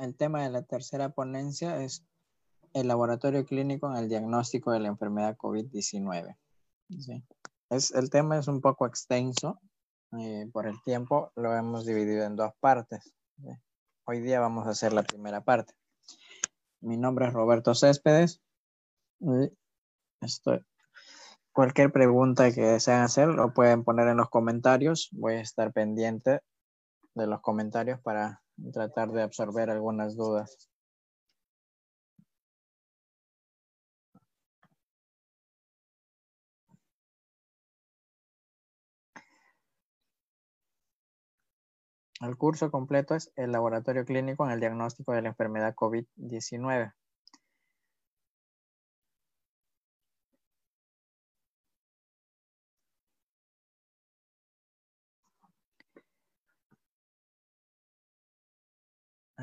el tema de la tercera ponencia es el laboratorio clínico en el diagnóstico de la enfermedad COVID-19. Es, el tema es un poco extenso. Eh, por el tiempo lo hemos dividido en dos partes. Hoy día vamos a hacer la primera parte. Mi nombre es Roberto Céspedes. Estoy, cualquier pregunta que desean hacer lo pueden poner en los comentarios. Voy a estar pendiente de los comentarios para tratar de absorber algunas dudas. El curso completo es el laboratorio clínico en el diagnóstico de la enfermedad COVID-19.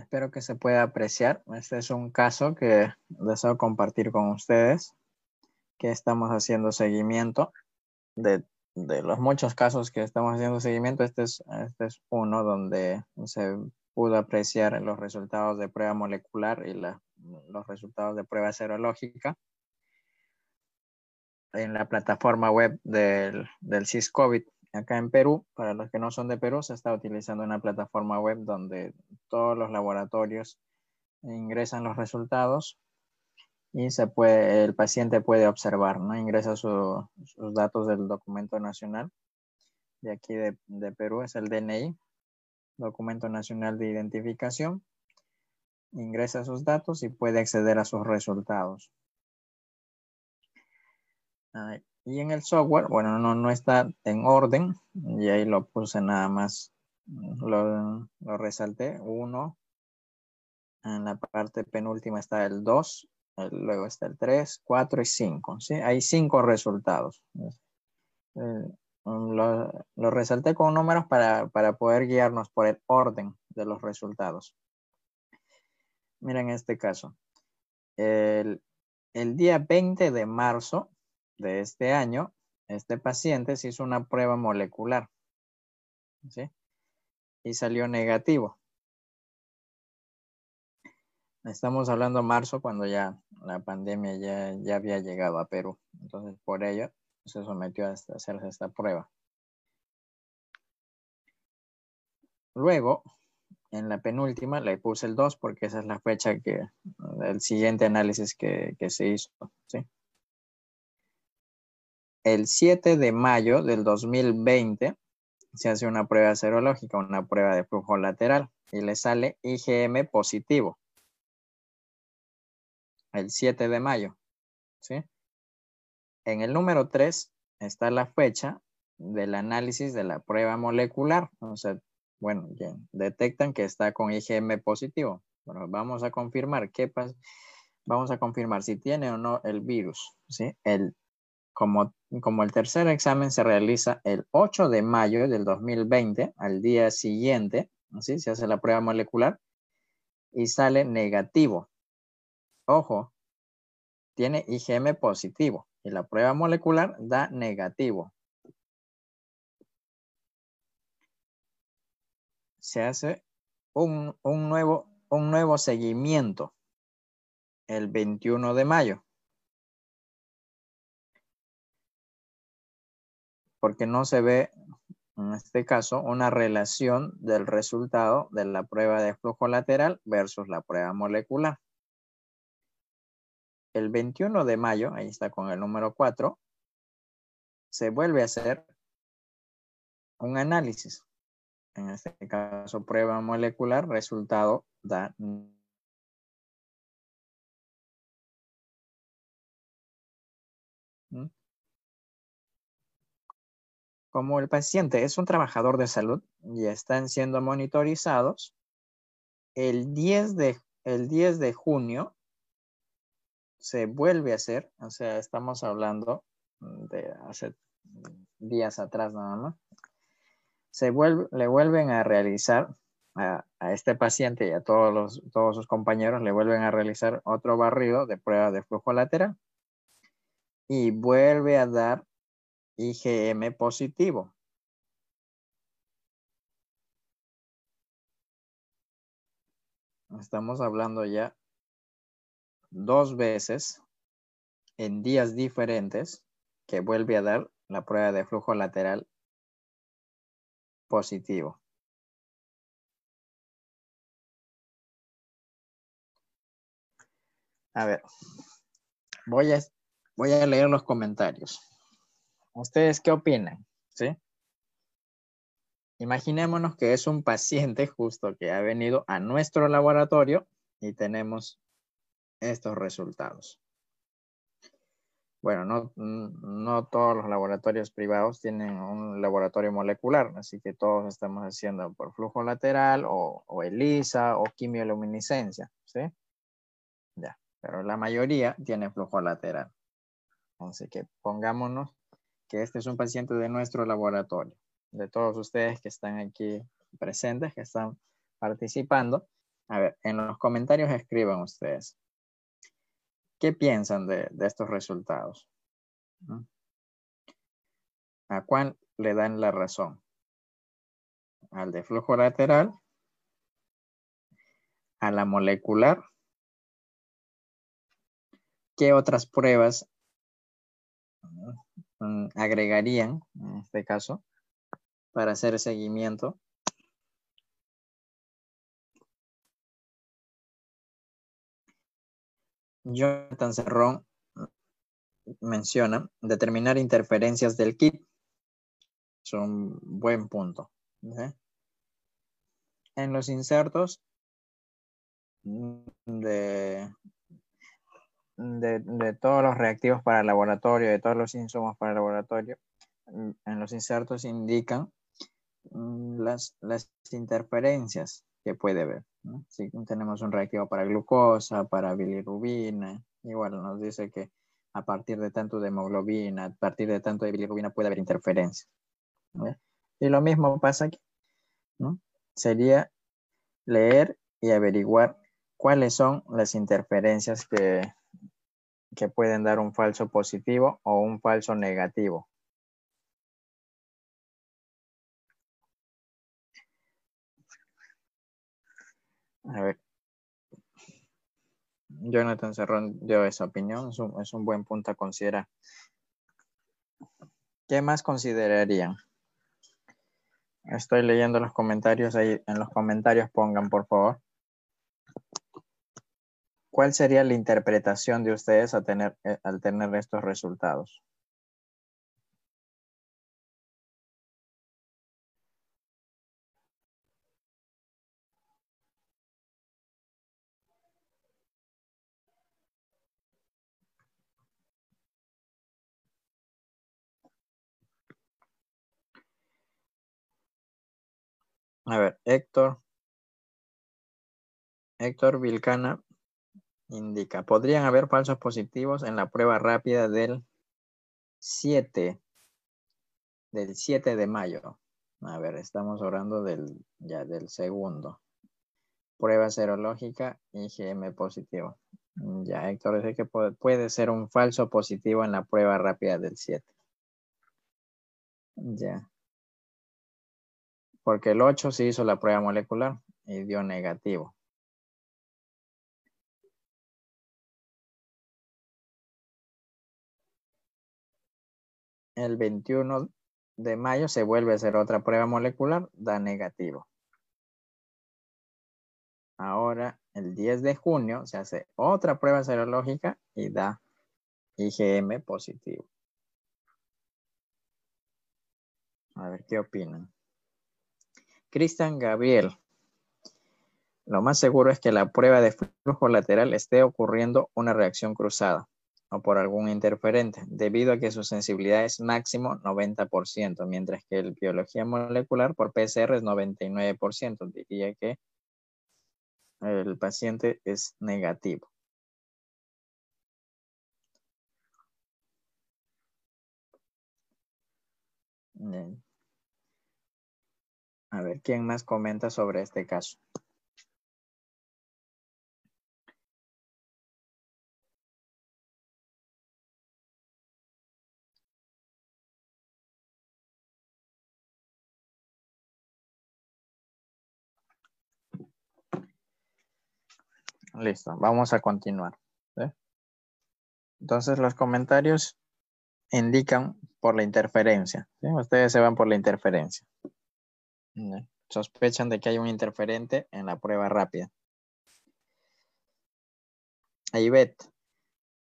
Espero que se pueda apreciar. Este es un caso que deseo compartir con ustedes, que estamos haciendo seguimiento de, los muchos casos que estamos haciendo seguimiento. Este es, este es uno donde se pudo apreciar los resultados de prueba molecular y los resultados de prueba serológica en la plataforma web del, del CIS-COVID acá en Perú, para los que no son de Perú, se está utilizando una plataforma web donde todos los laboratorios ingresan los resultados y se puede, el paciente puede observar, ¿no? Ingresa sus datos del documento nacional de aquí de, de Perú, es el DNI, Documento Nacional de Identificación. Ingresa sus datos y puede acceder a sus resultados. Y en el software, bueno, no, no está en orden. Y ahí lo puse nada más. Lo, resalté. Uno. En la parte penúltima está el 2. Luego está el 3, 4 y 5. ¿sí? Hay cinco resultados. Eh, lo, resalté con números para, poder guiarnos por el orden de los resultados. Miren este caso. El, el día 20 de marzo de este año, este paciente se hizo una prueba molecular. ¿sí? Y salió negativo. Estamos hablando marzo cuando ya la pandemia ya, ya había llegado a Perú. Entonces, por ello, se sometió a hacerse esta prueba. Luego, en la penúltima, le puse el 2 porque esa es la fecha que, el siguiente análisis que, que se hizo. ¿sí? El 7 de mayo del 2020 se hace una prueba serológica, una prueba de flujo lateral y le sale IgM positivo. El 7 de mayo. ¿sí? En el número 3 está la fecha del análisis de la prueba molecular. O sea, bueno, detectan que está con IgM positivo. Bueno, vamos a confirmar qué pasa. Vamos a confirmar si tiene o no el virus. ¿sí? El como, el tercer examen se realiza el 8 de mayo del 2020, al día siguiente, ¿sí? se hace la prueba molecular y sale negativo. Ojo, tiene IgM positivo y la prueba molecular da negativo. Se hace un nuevo seguimiento el 21 de mayo. Porque no se ve, en este caso, una relación del resultado de la prueba de flujo lateral versus la prueba molecular. El 21 de mayo, ahí está con el número 4, se vuelve a hacer un análisis. En este caso, prueba molecular, resultado da Como el paciente es un trabajador de salud y están siendo monitorizados, el 10 de, el 10 de junio se vuelve a hacer, o sea, estamos hablando de hace días atrás nada más, se vuelve, le vuelven a realizar a, a, este paciente y a todos, los, todos sus compañeros, le vuelven a realizar otro barrido de prueba de flujo lateral. Y vuelve a dar IgM positivo. estamos hablando ya dos veces en días diferentes que vuelve a dar la prueba de flujo lateral positivo. A ver, voy a, voy a leer los comentarios. ¿Ustedes qué opinan? ¿Sí? Imaginémonos que es un paciente justo que ha venido a nuestro laboratorio y tenemos estos resultados. Bueno, no, no todos los laboratorios privados tienen un laboratorio molecular, así que todos estamos haciendo por flujo lateral o, o ELISA o quimioluminiscencia, ¿sí? Ya, pero la mayoría tiene flujo lateral. Así que pongámonos que este es un paciente de nuestro laboratorio, de todos ustedes que están aquí presentes, que están participando. A ver, en los comentarios escriban ustedes. ¿Qué piensan de, estos resultados? ¿A cuál le dan la razón? ¿Al de flujo lateral? ¿A la molecular? ¿Qué otras pruebas mm, agregarían, en este caso, para hacer seguimiento Jonathan Cerrón menciona determinar interferencias del kit. Es un buen punto. En los insertos de, de, todos los reactivos para el laboratorio, de todos los insumos para el laboratorio, en los insertos indican mm, las, las interferencias que puede haber. Si tenemos un reactivo para glucosa, para bilirrubina, igual nos dice que a partir de tanto de hemoglobina, a partir de tanto de bilirrubina puede haber interferencia. Y lo mismo pasa aquí. Sería leer y averiguar cuáles son las interferencias que, que pueden dar un falso positivo o un falso negativo. A ver. Jonathan Cerrón dio esa opinión, es un, buen punto a considerar. ¿Qué más considerarían? Estoy leyendo los comentarios ahí. En los comentarios pongan, por favor. ¿Cuál sería la interpretación de ustedes tener, eh, al tener estos resultados? A ver, Héctor. Héctor Vilcana indica, podrían haber falsos positivos en la prueba rápida del 7, del 7 de mayo. A ver, estamos hablando del, ya del segundo. Prueba serológica IgM positivo. Ya, Héctor dice que puede, puede ser un falso positivo en la prueba rápida del 7. Ya porque el 8 se hizo la prueba molecular y dio negativo. El 21 de mayo se vuelve a hacer otra prueba molecular, da negativo. Ahora, el 10 de junio se hace otra prueba serológica y da IgM positivo. A ver qué opinan. Cristian Gabriel. Lo más seguro es que la prueba de flujo lateral esté ocurriendo una reacción cruzada o por algún interferente, debido a que su sensibilidad es máximo 90%, mientras que el biología molecular por PCR es 99%. Diría que el paciente es negativo. A ver, ¿quién más comenta sobre este caso? Listo, vamos a continuar. Entonces los comentarios indican por la interferencia. Ustedes se van por la interferencia. Sospechan de que hay un interferente en la prueba rápida. Ahí vet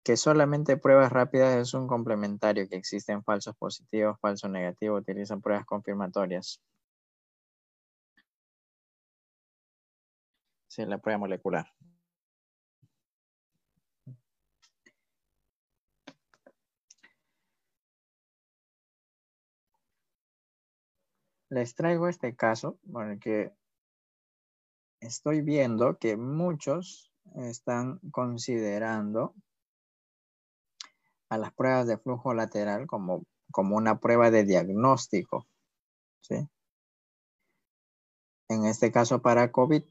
que solamente pruebas rápidas es un complementario, que existen falsos positivos, falsos negativos, utilizan pruebas confirmatorias. Sí, la prueba molecular. Les traigo este caso porque estoy viendo que muchos están considerando a las pruebas de flujo lateral como, como una prueba de diagnóstico. ¿sí? En este caso para COVID,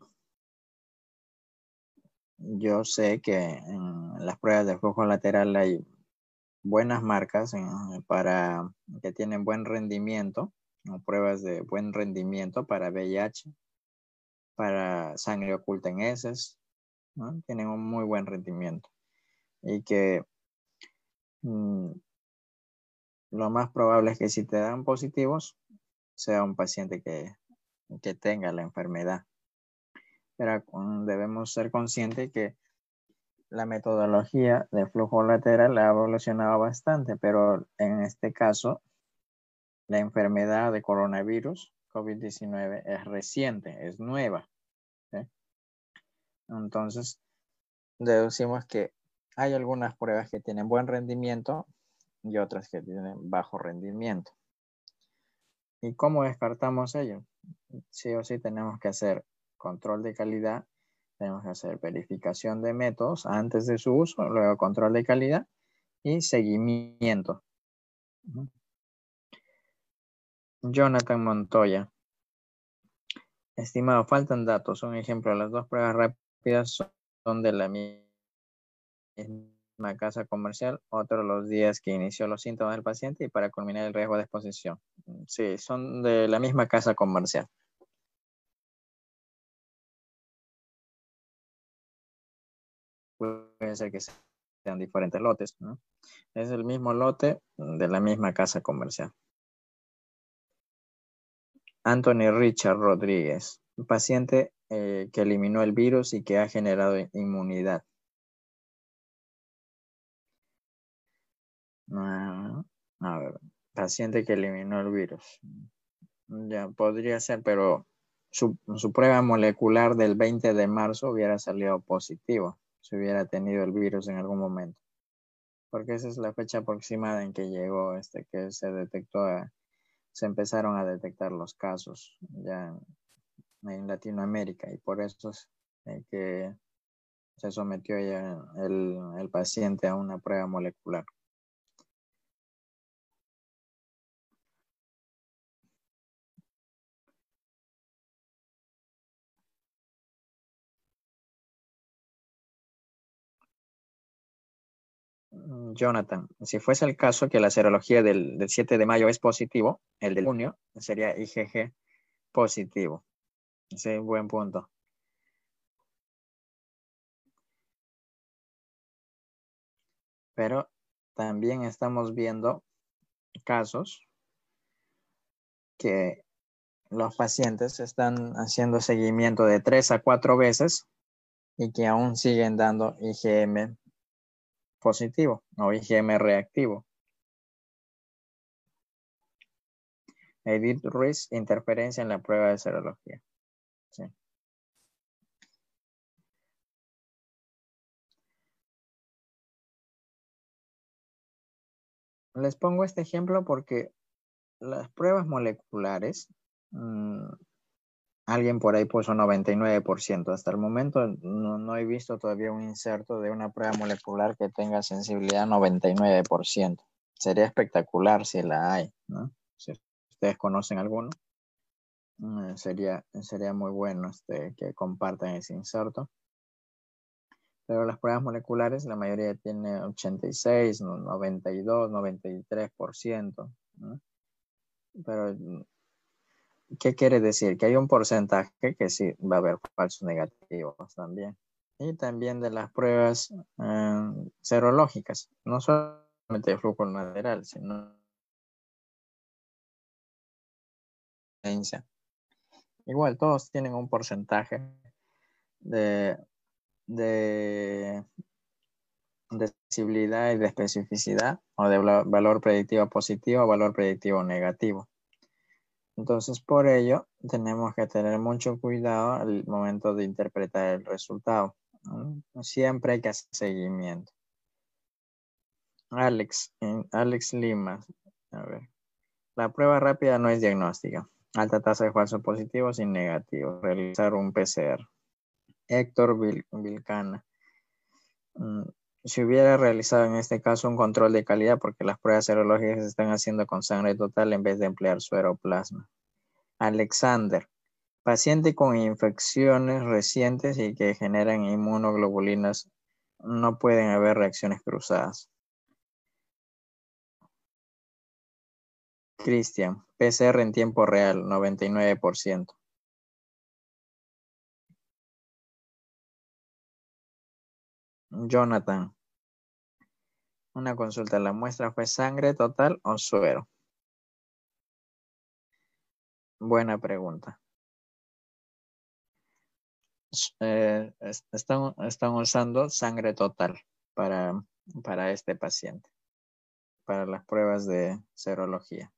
yo sé que en las pruebas de flujo lateral hay buenas marcas para que tienen buen rendimiento, pruebas de buen rendimiento para VIH, para sangre oculta en heces, tienen un muy buen rendimiento. Y que mm, lo más probable es que si te dan positivos sea un paciente que, que tenga la enfermedad. Pero debemos ser conscientes que la metodología de flujo lateral ha evolucionado bastante, pero en este caso, la enfermedad de coronavirus COVID-19 es reciente, es nueva. Entonces, deducimos que hay algunas pruebas que tienen buen rendimiento y otras que tienen bajo rendimiento. ¿Y cómo descartamos ello? Sí o sí tenemos que hacer control de calidad, tenemos que hacer verificación de métodos antes de su uso, luego control de calidad y seguimiento. Jonathan Montoya. Estimado, faltan datos. Un ejemplo, las dos pruebas rápidas son de la misma casa comercial, otro los días que inició los síntomas del paciente y para culminar el riesgo de exposición. Sí, son de la misma casa comercial. puede ser que sean diferentes lotes, ¿no? Es el mismo lote de la misma casa comercial. Anthony Richard Rodríguez, paciente eh, que eliminó el virus y que ha generado inmunidad. Ah, a ver, paciente que eliminó el virus. Ya podría ser, pero su, prueba molecular del 20 de marzo hubiera salido positivo si hubiera tenido el virus en algún momento. Porque esa es la fecha aproximada en que llegó, este, que se detectó, se empezaron a detectar los casos ya en, Latinoamérica y por eso es eh, que se sometió ya el paciente a una prueba molecular. Jonathan, si fuese el caso que la serología del, 7 de mayo es positivo, el de junio sería IgG positivo. Sí, buen punto. Pero también estamos viendo casos que los pacientes están haciendo seguimiento de tres a cuatro veces y que aún siguen dando IgM positivo o IgM reactivo. Edit risk, interferencia en la prueba de serología. Les pongo este ejemplo porque las pruebas moleculares mm, Alguien por ahí puso 99%. Hasta el momento no, he visto todavía un inserto de una prueba molecular que tenga sensibilidad 99%. Sería espectacular si la hay, ¿no? Si ustedes conocen alguno, mm, sería, sería muy bueno este, que compartan ese inserto. Pero las pruebas moleculares, la mayoría tiene 86, 92, 93%. ¿no? Pero ¿Qué quiere decir? Que hay un porcentaje que sí va a haber falsos negativos también. y también de las pruebas eh, serológicas, no solamente de flujo lateral, sino igual todos tienen un porcentaje de, de, de sensibilidad y de especificidad o de valor predictivo positivo o valor predictivo negativo. Entonces, por ello, tenemos que tener mucho cuidado al momento de interpretar el resultado. Siempre hay que hacer seguimiento. Alex, Alex Lima. A ver. La prueba rápida no es diagnóstica. Alta tasa de falsos positivos y negativos. Realizar un PCR. Héctor Vilcana. Si hubiera realizado en este caso un control de calidad porque las pruebas serológicas se están haciendo con sangre total en vez de emplear suero plasma. Alexander. Paciente con infecciones recientes y que generan inmunoglobulinas, no pueden haber reacciones cruzadas. Cristian, PCR en tiempo real, 99%. Jonathan, una consulta, ¿la muestra fue sangre total o suero? Buena pregunta. Eh, están, están, usando sangre total para, para este paciente, para las pruebas de serología.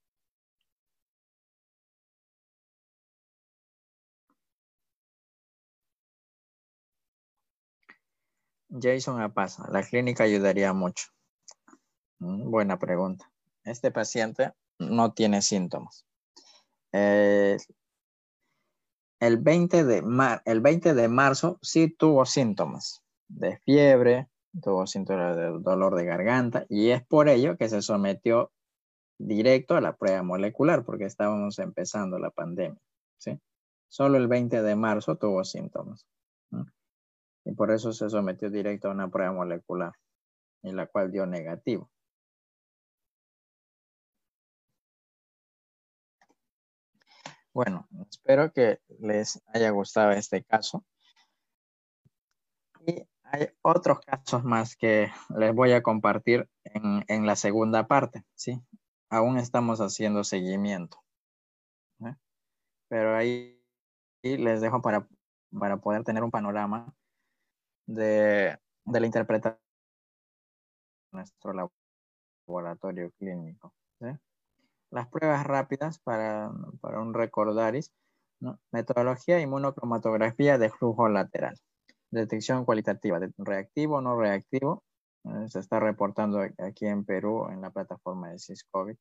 Jason Apaza, la clínica ayudaría mucho. Mm, buena pregunta. Este paciente no tiene síntomas. Eh, el 20 de, el 20 de marzo sí tuvo síntomas de fiebre, tuvo síntomas de dolor de garganta y es por ello que se sometió directo a la prueba molecular porque estábamos empezando la pandemia. ¿sí? Solo el 20 de marzo tuvo síntomas. Y por eso se sometió directo a una prueba molecular, en la cual dio negativo. Bueno, espero que les haya gustado este caso. Y hay otros casos más que les voy a compartir en, la segunda parte, ¿sí? Aún estamos haciendo seguimiento. ¿eh? Pero ahí les dejo para, para poder tener un panorama de, de la interpretación de nuestro laboratorio clínico. Las pruebas rápidas para, un recordaris. Metodología inmunocromatografía de flujo lateral. Detección cualitativa, de reactivo o no reactivo. Se está reportando aquí en Perú en la plataforma de SysCovid.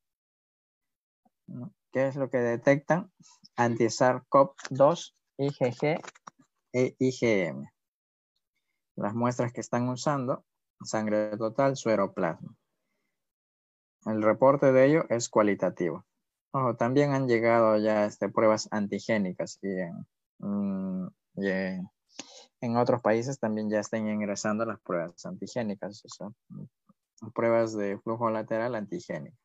¿Qué es lo que detectan? Anti-SARS-CoV-2, IgG e IgM. Las muestras que están usando, sangre total, sueroplasma. El reporte de ello es cualitativo. también han llegado ya este, pruebas antigénicas y mm, en, otros países también ya están ingresando las pruebas antigénicas, o mm, pruebas de flujo lateral antigénicas.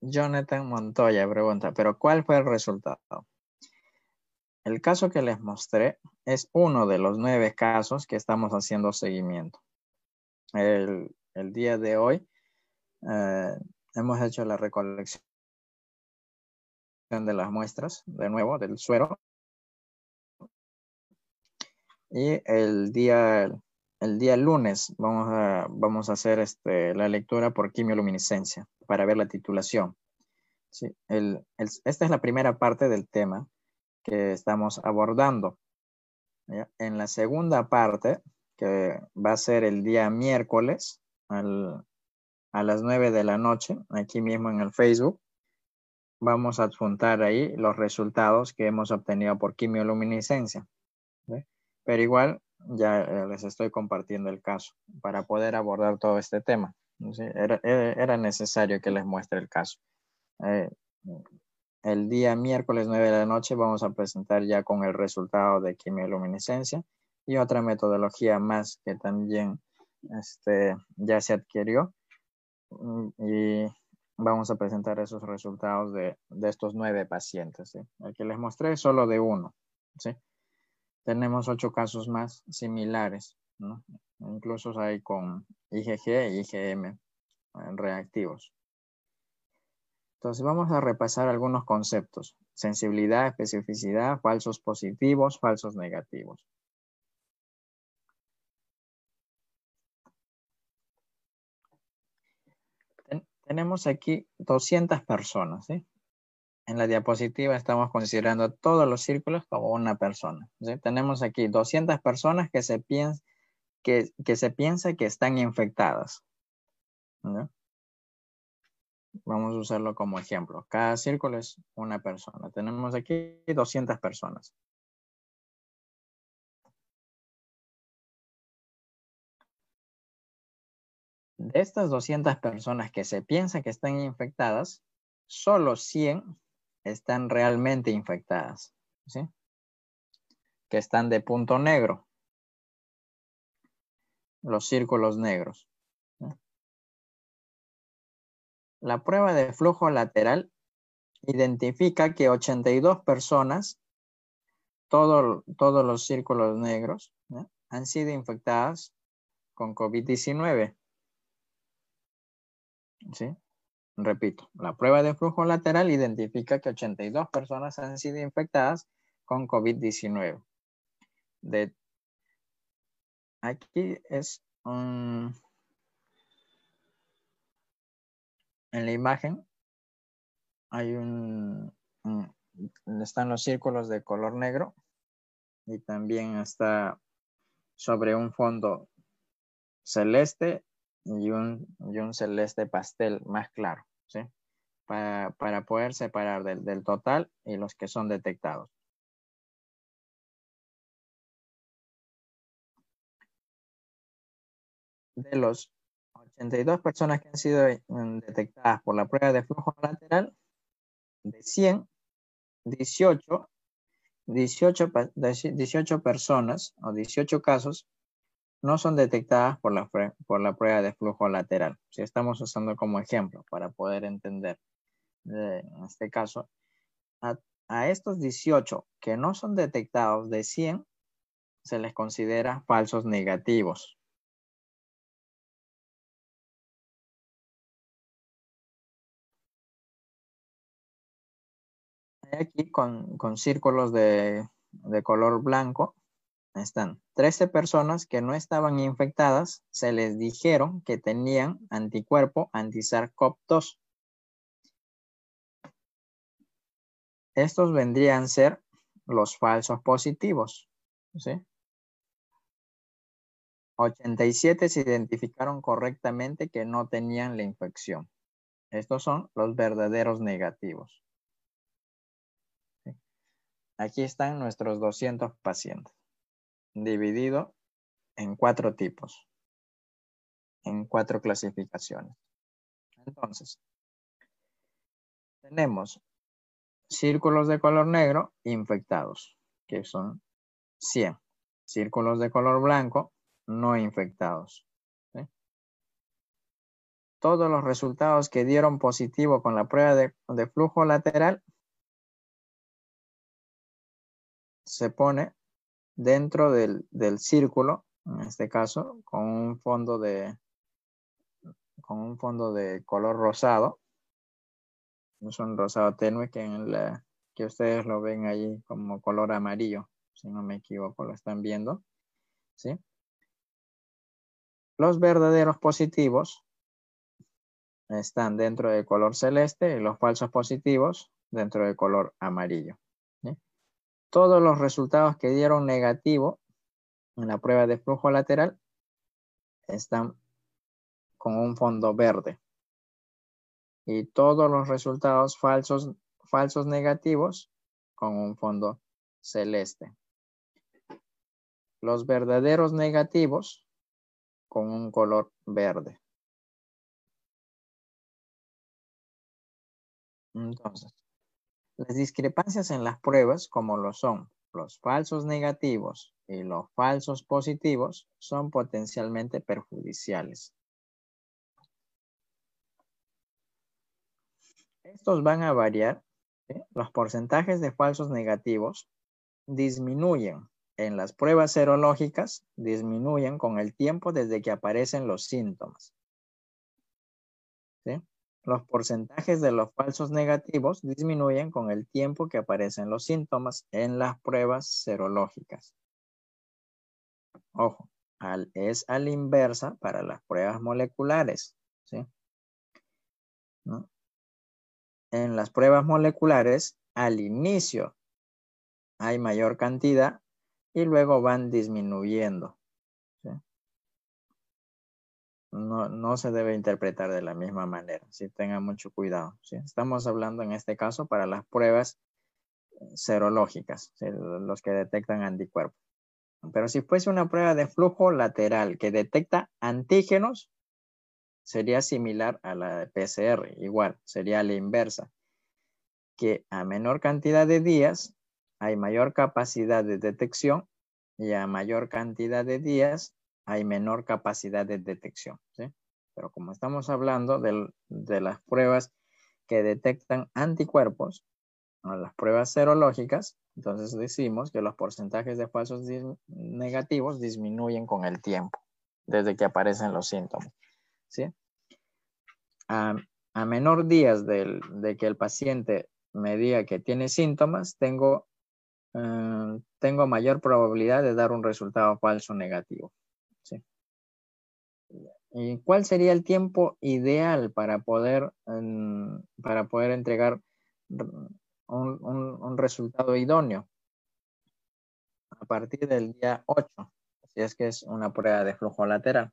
Jonathan Montoya pregunta, pero ¿cuál fue el resultado? El caso que les mostré es uno de los nueve casos que estamos haciendo seguimiento. El, día de hoy eh, hemos hecho la recolección de las muestras, de nuevo, del suero. Y el día, el día lunes vamos a, vamos a hacer este, la lectura por quimioluminiscencia para ver la titulación. Sí, esta es la primera parte del tema que estamos abordando. En la segunda parte, que va a ser el día miércoles a las 9 de la noche, aquí mismo en el Facebook, vamos a adjuntar ahí los resultados que hemos obtenido por quimioluminiscencia. Pero igual ya eh, les estoy compartiendo el caso para poder abordar todo este tema. Era, necesario que les muestre el caso. Eh, el día miércoles 9 de la noche vamos a presentar ya con el resultado de quimioluminescencia y otra metodología más que también este, ya se adquirió mm, y vamos a presentar esos resultados de, estos nueve pacientes. El que les mostré es solo de uno. Tenemos ocho casos más similares, incluso hay con IgG e IgM eh, reactivos. Entonces vamos a repasar algunos conceptos. Sensibilidad, especificidad, falsos positivos, falsos negativos. tenemos aquí 200 personas. En la diapositiva estamos considerando todos los círculos como una persona. Tenemos aquí 200 personas que se, piensa que, se piensa que están infectadas. Vamos a usarlo como ejemplo. Cada círculo es una persona. Tenemos aquí 200 personas. De estas 200 personas que se piensa que están infectadas, solo 100 están realmente infectadas. ¿sí? Que están de punto negro. Los círculos negros. La prueba de flujo lateral identifica que 82 personas, todos los círculos negros, han sido infectadas con COVID-19. ¿sí? Repito, la prueba de flujo lateral identifica que 82 personas han sido infectadas con COVID-19. Aquí es en la imagen hay un, están los círculos de color negro y también está sobre un fondo celeste y un, un celeste pastel más claro, ¿sí? Para, poder separar del, del total y los que son detectados. De los 82 personas que han sido mm, detectadas por la prueba de flujo lateral, de 100, 18, 18, 18 personas o 18 casos no son detectadas por la, por la prueba de flujo lateral. Si estamos usando como ejemplo para poder entender eh, en este caso, a, estos 18 que no son detectados de 100, se les considera falsos negativos. Aquí con, con círculos de, de color blanco están 13 personas que no estaban infectadas, se les dijeron que tenían anticuerpo anti-SARS-CoV-2. Estos vendrían a ser los falsos positivos. 87 se identificaron correctamente que no tenían la infección. Estos son los verdaderos negativos. Aquí están nuestros 200 pacientes dividido en cuatro tipos, en cuatro clasificaciones. Entonces, tenemos círculos de color negro infectados, que son 100. Círculos de color blanco no infectados. Todos los resultados que dieron positivo con la prueba de, de flujo lateral se pone dentro del, círculo, en este caso, con un fondo de, con un fondo de color rosado. Es un rosado tenue que, en la, que ustedes lo ven ahí como color amarillo, si no me equivoco, lo están viendo. ¿sí? Los verdaderos positivos están dentro del color celeste y los falsos positivos dentro del color amarillo todos los resultados que dieron negativo en la prueba de flujo lateral están con un fondo verde. Y todos los resultados falsos, falsos negativos con un fondo celeste. Los verdaderos negativos con un color verde. Entonces, las discrepancias en las pruebas, como lo son los falsos negativos y los falsos positivos son potencialmente perjudiciales. Estos van a variar. Los porcentajes de falsos negativos disminuyen en las pruebas serológicas, disminuyen con el tiempo desde que aparecen los síntomas. Los porcentajes de los falsos negativos disminuyen con el tiempo que aparecen los síntomas en las pruebas serológicas. Ojo, es a la inversa para las pruebas moleculares. En las pruebas moleculares, al inicio hay mayor cantidad y luego van disminuyendo no, se debe interpretar de la misma manera. Si tengan mucho cuidado. Estamos hablando en este caso para las pruebas serológicas, los que detectan anticuerpos. Pero si fuese una prueba de flujo lateral que detecta antígenos, sería similar a la de PCR, igual, sería la inversa, que a menor cantidad de días hay mayor capacidad de detección y a mayor cantidad de días hay menor capacidad de detección. Pero como estamos hablando de, las pruebas que detectan anticuerpos, las pruebas serológicas, entonces decimos que los porcentajes de falsos negativos disminuyen con el tiempo, desde que aparecen los síntomas. ¿sí? A, menor días de que el paciente me diga que tiene síntomas, tengo, eh, tengo mayor probabilidad de dar un resultado falso negativo. ¿Y cuál sería el tiempo ideal para poder, para poder entregar un, resultado idóneo? A partir del día 8, si es que es una prueba de flujo lateral.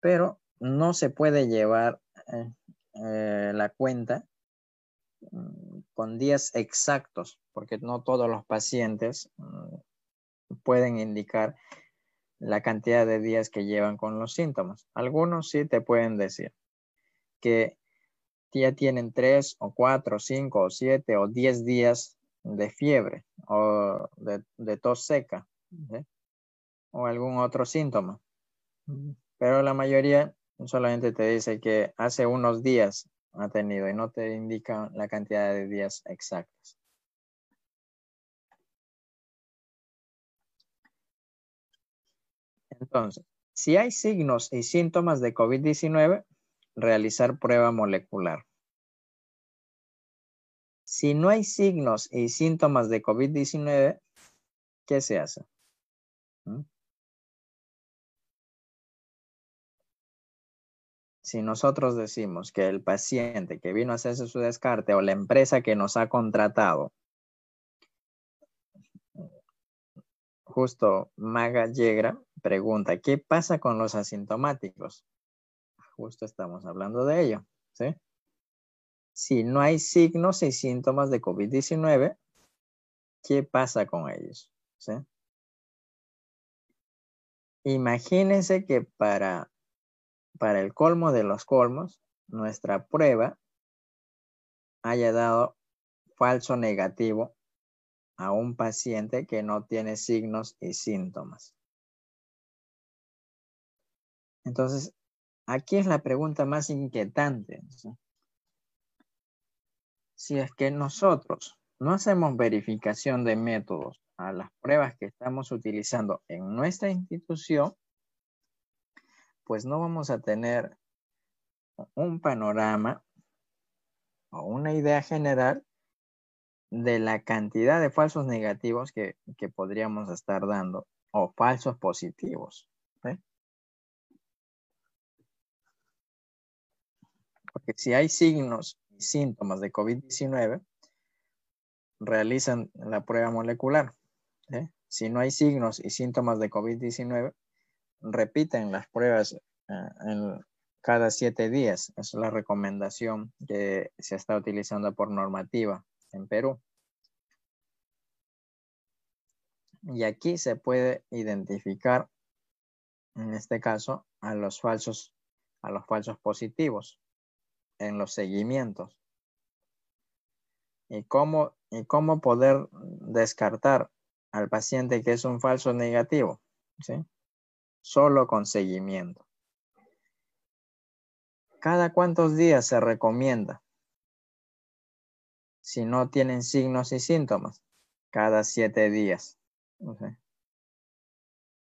Pero no se puede llevar eh, eh, la cuenta mm, con días exactos, porque no todos los pacientes mm, pueden indicar la cantidad de días que llevan con los síntomas. Algunos sí te pueden decir que ya tienen tres o cuatro, cinco o siete o diez días de fiebre o de, tos seca o algún otro síntoma. Pero la mayoría solamente te dice que hace unos días ha tenido y no te indica la cantidad de días exactos. Entonces, si hay signos y síntomas de COVID-19, realizar prueba molecular. Si no hay signos y síntomas de COVID-19, ¿qué se hace? ¿Mm? Si nosotros decimos que el paciente que vino a hacerse su descarte o la empresa que nos ha contratado justo Maga Yegra pregunta, ¿qué pasa con los asintomáticos? Justo estamos hablando de ello, ¿sí? Si no hay signos y síntomas de COVID-19, ¿qué pasa con ellos? ¿Sí? Imagínense que para, para el colmo de los colmos, nuestra prueba haya dado falso negativo a un paciente que no tiene signos y síntomas. Entonces, aquí es la pregunta más inquietante. Si es que nosotros no hacemos verificación de métodos a las pruebas que estamos utilizando en nuestra institución, pues no vamos a tener un panorama o una idea general de la cantidad de falsos negativos que, podríamos estar dando o falsos positivos. Porque si hay signos y síntomas de COVID-19, realizan la prueba molecular. Si no hay signos y síntomas de COVID-19, repiten las pruebas eh, en cada siete días. Es la recomendación que se está utilizando por normativa en Perú. Y aquí se puede identificar, en este caso, a los falsos, a los falsos positivos en los seguimientos. Y cómo, y cómo poder descartar al paciente que es un falso negativo, ¿sí? Solo con seguimiento. ¿Cada cuántos días se recomienda? Si no tienen signos y síntomas, cada siete días.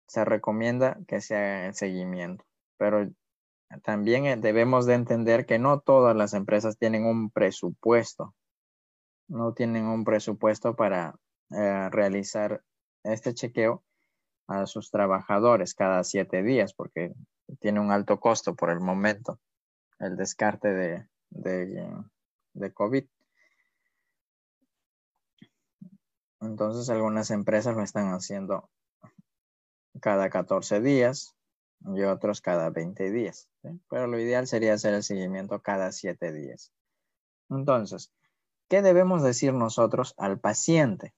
Se recomienda que se haga el seguimiento, pero también eh, debemos de entender que no todas las empresas tienen un presupuesto. No tienen un presupuesto para eh, realizar este chequeo a sus trabajadores cada siete días porque tiene un alto costo por el momento el descarte de, de, COVID. Entonces algunas empresas lo están haciendo cada 14 días y otros cada 20 días. Pero lo ideal sería hacer el seguimiento cada 7 días. Entonces, ¿qué debemos decir nosotros al paciente?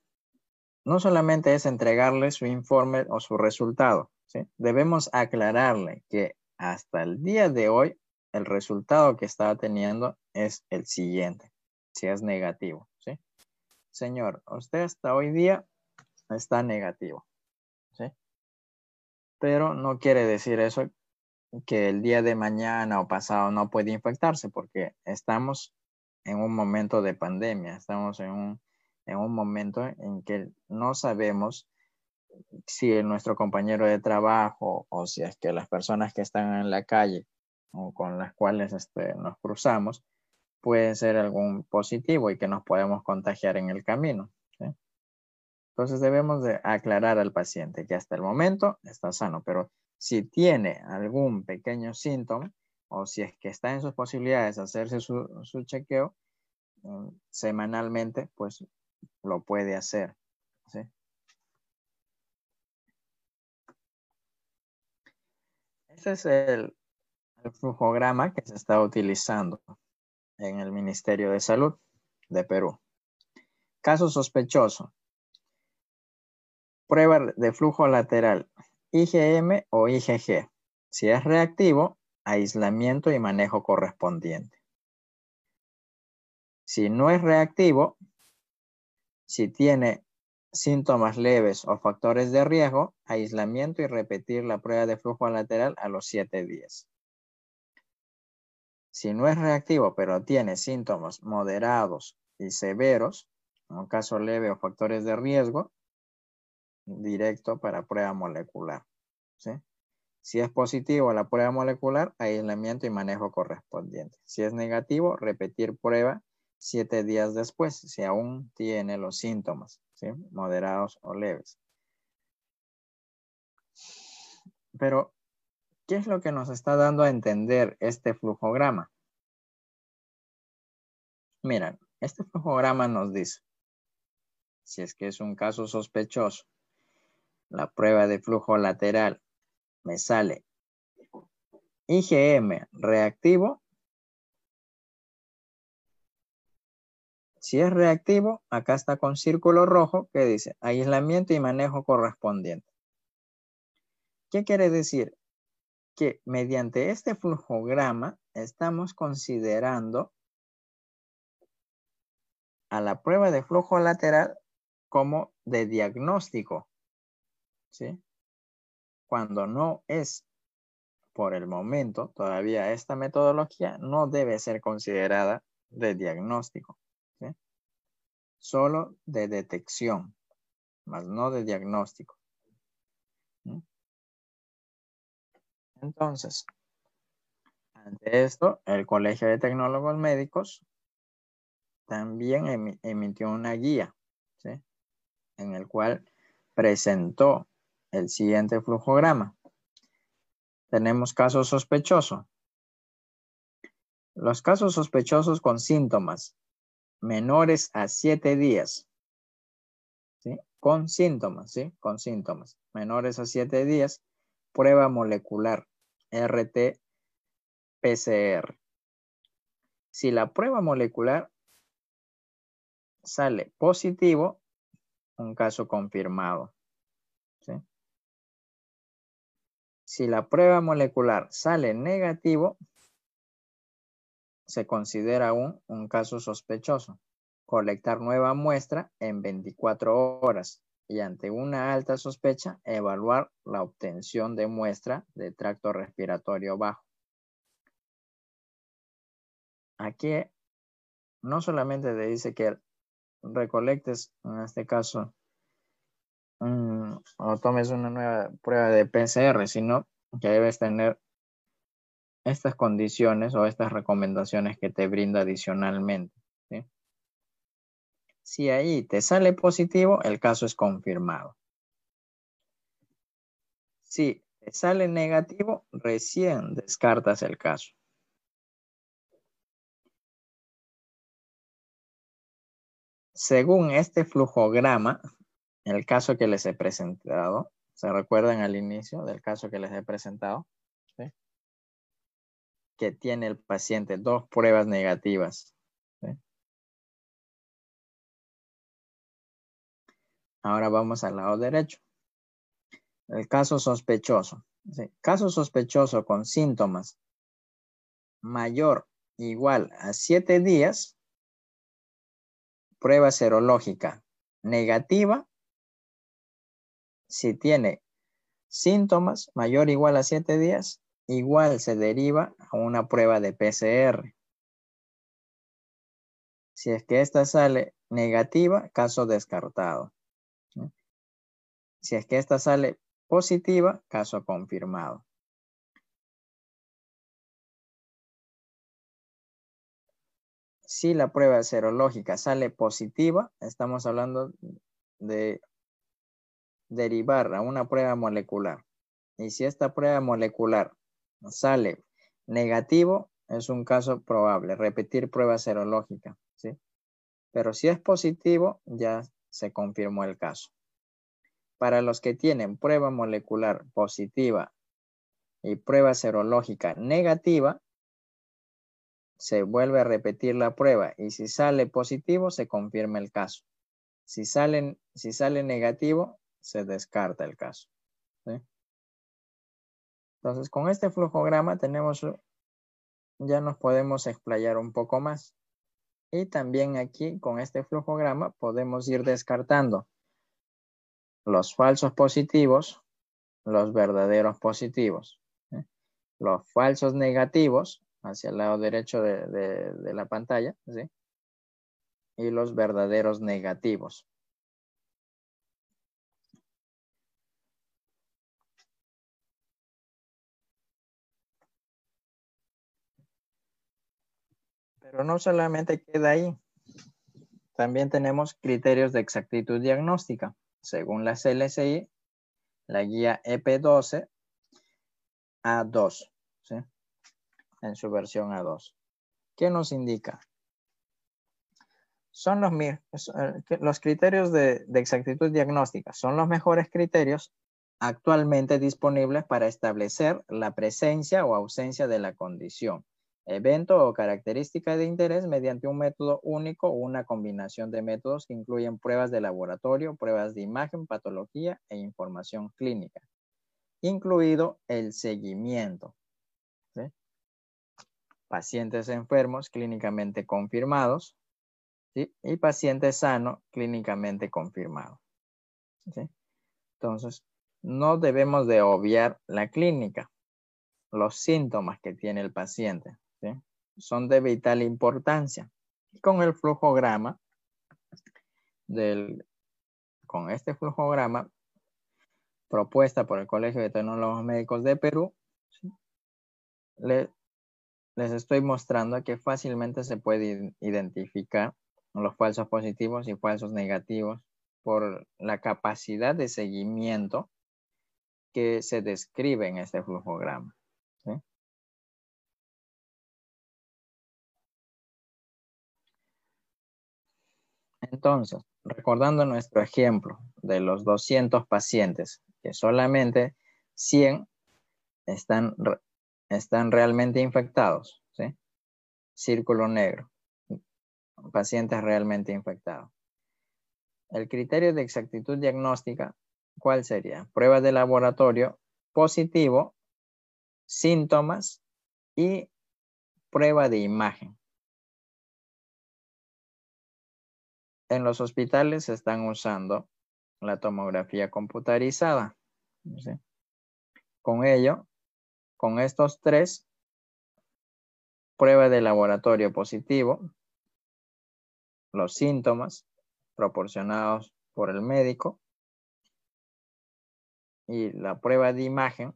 No solamente es entregarle su informe o su resultado. Debemos aclararle que hasta el día de hoy el resultado que está teniendo es el siguiente, si es negativo. Señor, usted hasta hoy día está negativo, ¿sí? Pero no quiere decir eso que el día de mañana o pasado no puede infectarse porque estamos en un momento de pandemia, estamos en un, en un momento en que no sabemos si nuestro compañero de trabajo o si es que las personas que están en la calle o con las cuales este, nos cruzamos puede ser algún positivo y que nos podemos contagiar en el camino. Entonces debemos de aclarar al paciente que hasta el momento está sano, pero si tiene algún pequeño síntoma o si es que está en sus posibilidades de hacerse su, su chequeo mm, semanalmente, pues lo puede hacer. ¿sí? Ese es el, el flujograma que se está utilizando en el Ministerio de Salud de Perú. Caso sospechoso. Prueba de flujo lateral, IgM o IgG. Si es reactivo, aislamiento y manejo correspondiente. Si no es reactivo, si tiene síntomas leves o factores de riesgo, aislamiento y repetir la prueba de flujo lateral a los siete días. Si no es reactivo, pero tiene síntomas moderados y severos, en un caso leve o factores de riesgo, directo para prueba molecular. Si es positivo la prueba molecular, aislamiento y manejo correspondiente. Si es negativo, repetir prueba siete días después, si aún tiene los síntomas, moderados o leves. Pero ¿Qué es lo que nos está dando a entender este flujograma? Miren, este flujograma nos dice, si es que es un caso sospechoso, la prueba de flujo lateral me sale IgM reactivo. Si es reactivo, acá está con círculo rojo que dice aislamiento y manejo correspondiente. ¿Qué quiere decir? que mediante este flujograma estamos considerando a la prueba de flujo lateral como de diagnóstico. ¿sí? Cuando no es por el momento, todavía esta metodología no debe ser considerada de diagnóstico. ¿sí? Solo de detección, más no de diagnóstico. Entonces, ante esto, el Colegio de Tecnólogos Médicos también emitió una guía, En el cual presentó el siguiente flujograma. Tenemos casos sospechosos. Los casos sospechosos con síntomas menores a siete días. ¿sí? Con síntomas, ¿sí? Con síntomas menores a siete días prueba molecular RT-PCR. Si la prueba molecular sale positivo, un caso confirmado. Si la prueba molecular sale negativo, se considera aún un caso sospechoso. Colectar nueva muestra en 24 horas y ante una alta sospecha, evaluar la obtención de muestra de tracto respiratorio bajo. Aquí no solamente te dice que recolectes, en este caso, o tomes una nueva prueba de PCR, sino que debes tener estas condiciones o estas recomendaciones que te brinda adicionalmente. Si ahí te sale positivo, el caso es confirmado. Si te sale negativo, recién descartas el caso. Según este flujograma, el caso que les he presentado, ¿se recuerdan al inicio del caso que les he presentado? Que tiene el paciente dos pruebas negativas Ahora vamos al lado derecho. El caso sospechoso. Caso sospechoso con síntomas mayor igual a 7 días. Prueba serológica negativa. Si tiene síntomas mayor igual a 7 días, igual se deriva a una prueba de PCR. Si es que esta sale negativa, caso descartado. Si es que esta sale positiva, caso confirmado. Si la prueba serológica sale positiva, estamos hablando de derivar a una prueba molecular. Y si esta prueba molecular sale negativo, es un caso probable, repetir prueba serológica. ¿sí? Pero si es positivo, ya se confirmó el caso. Para los que tienen prueba molecular positiva y prueba serológica negativa, se vuelve a repetir la prueba y si sale positivo, se confirma el caso. Si, salen, si sale negativo, se descarta el caso. Entonces, con este flujograma tenemos, ya nos podemos explayar un poco más. Y también aquí, con este flujograma, podemos ir descartando los falsos positivos, los verdaderos positivos. Los falsos negativos, hacia el lado derecho de, la pantalla, y los verdaderos negativos. Pero no solamente queda ahí. También tenemos criterios de exactitud diagnóstica según la CLCI, la guía EP12 A2, en su versión A2. ¿Qué nos indica? Son los, eh, los criterios de, de exactitud diagnóstica, son los mejores criterios actualmente disponibles para establecer la presencia o ausencia de la condición evento o característica de interés mediante un método único o una combinación de métodos que incluyen pruebas de laboratorio, pruebas de imagen, patología e información clínica, incluido el seguimiento. Pacientes enfermos clínicamente confirmados y pacientes sanos clínicamente confirmados. Entonces, no debemos de obviar la clínica, los síntomas que tiene el paciente son de vital importancia. Y con el flujograma, del, con este flujograma propuesta por el Colegio de Tecnólogos Médicos de Perú, les estoy mostrando que fácilmente se puede identificar los falsos positivos y falsos negativos por la capacidad de seguimiento que se describe en este flujograma. Entonces, recordando nuestro ejemplo de los 200 pacientes, que solamente 100 están, están realmente infectados, ¿sí? Círculo negro, pacientes realmente infectados. El criterio de exactitud diagnóstica, ¿cuál sería? Prueba de laboratorio positivo, síntomas y prueba de imagen. en los hospitales se están usando la tomografía computarizada. Con ello, con estos tres, prueba de laboratorio positivo, los síntomas proporcionados por el médico y la prueba de imagen,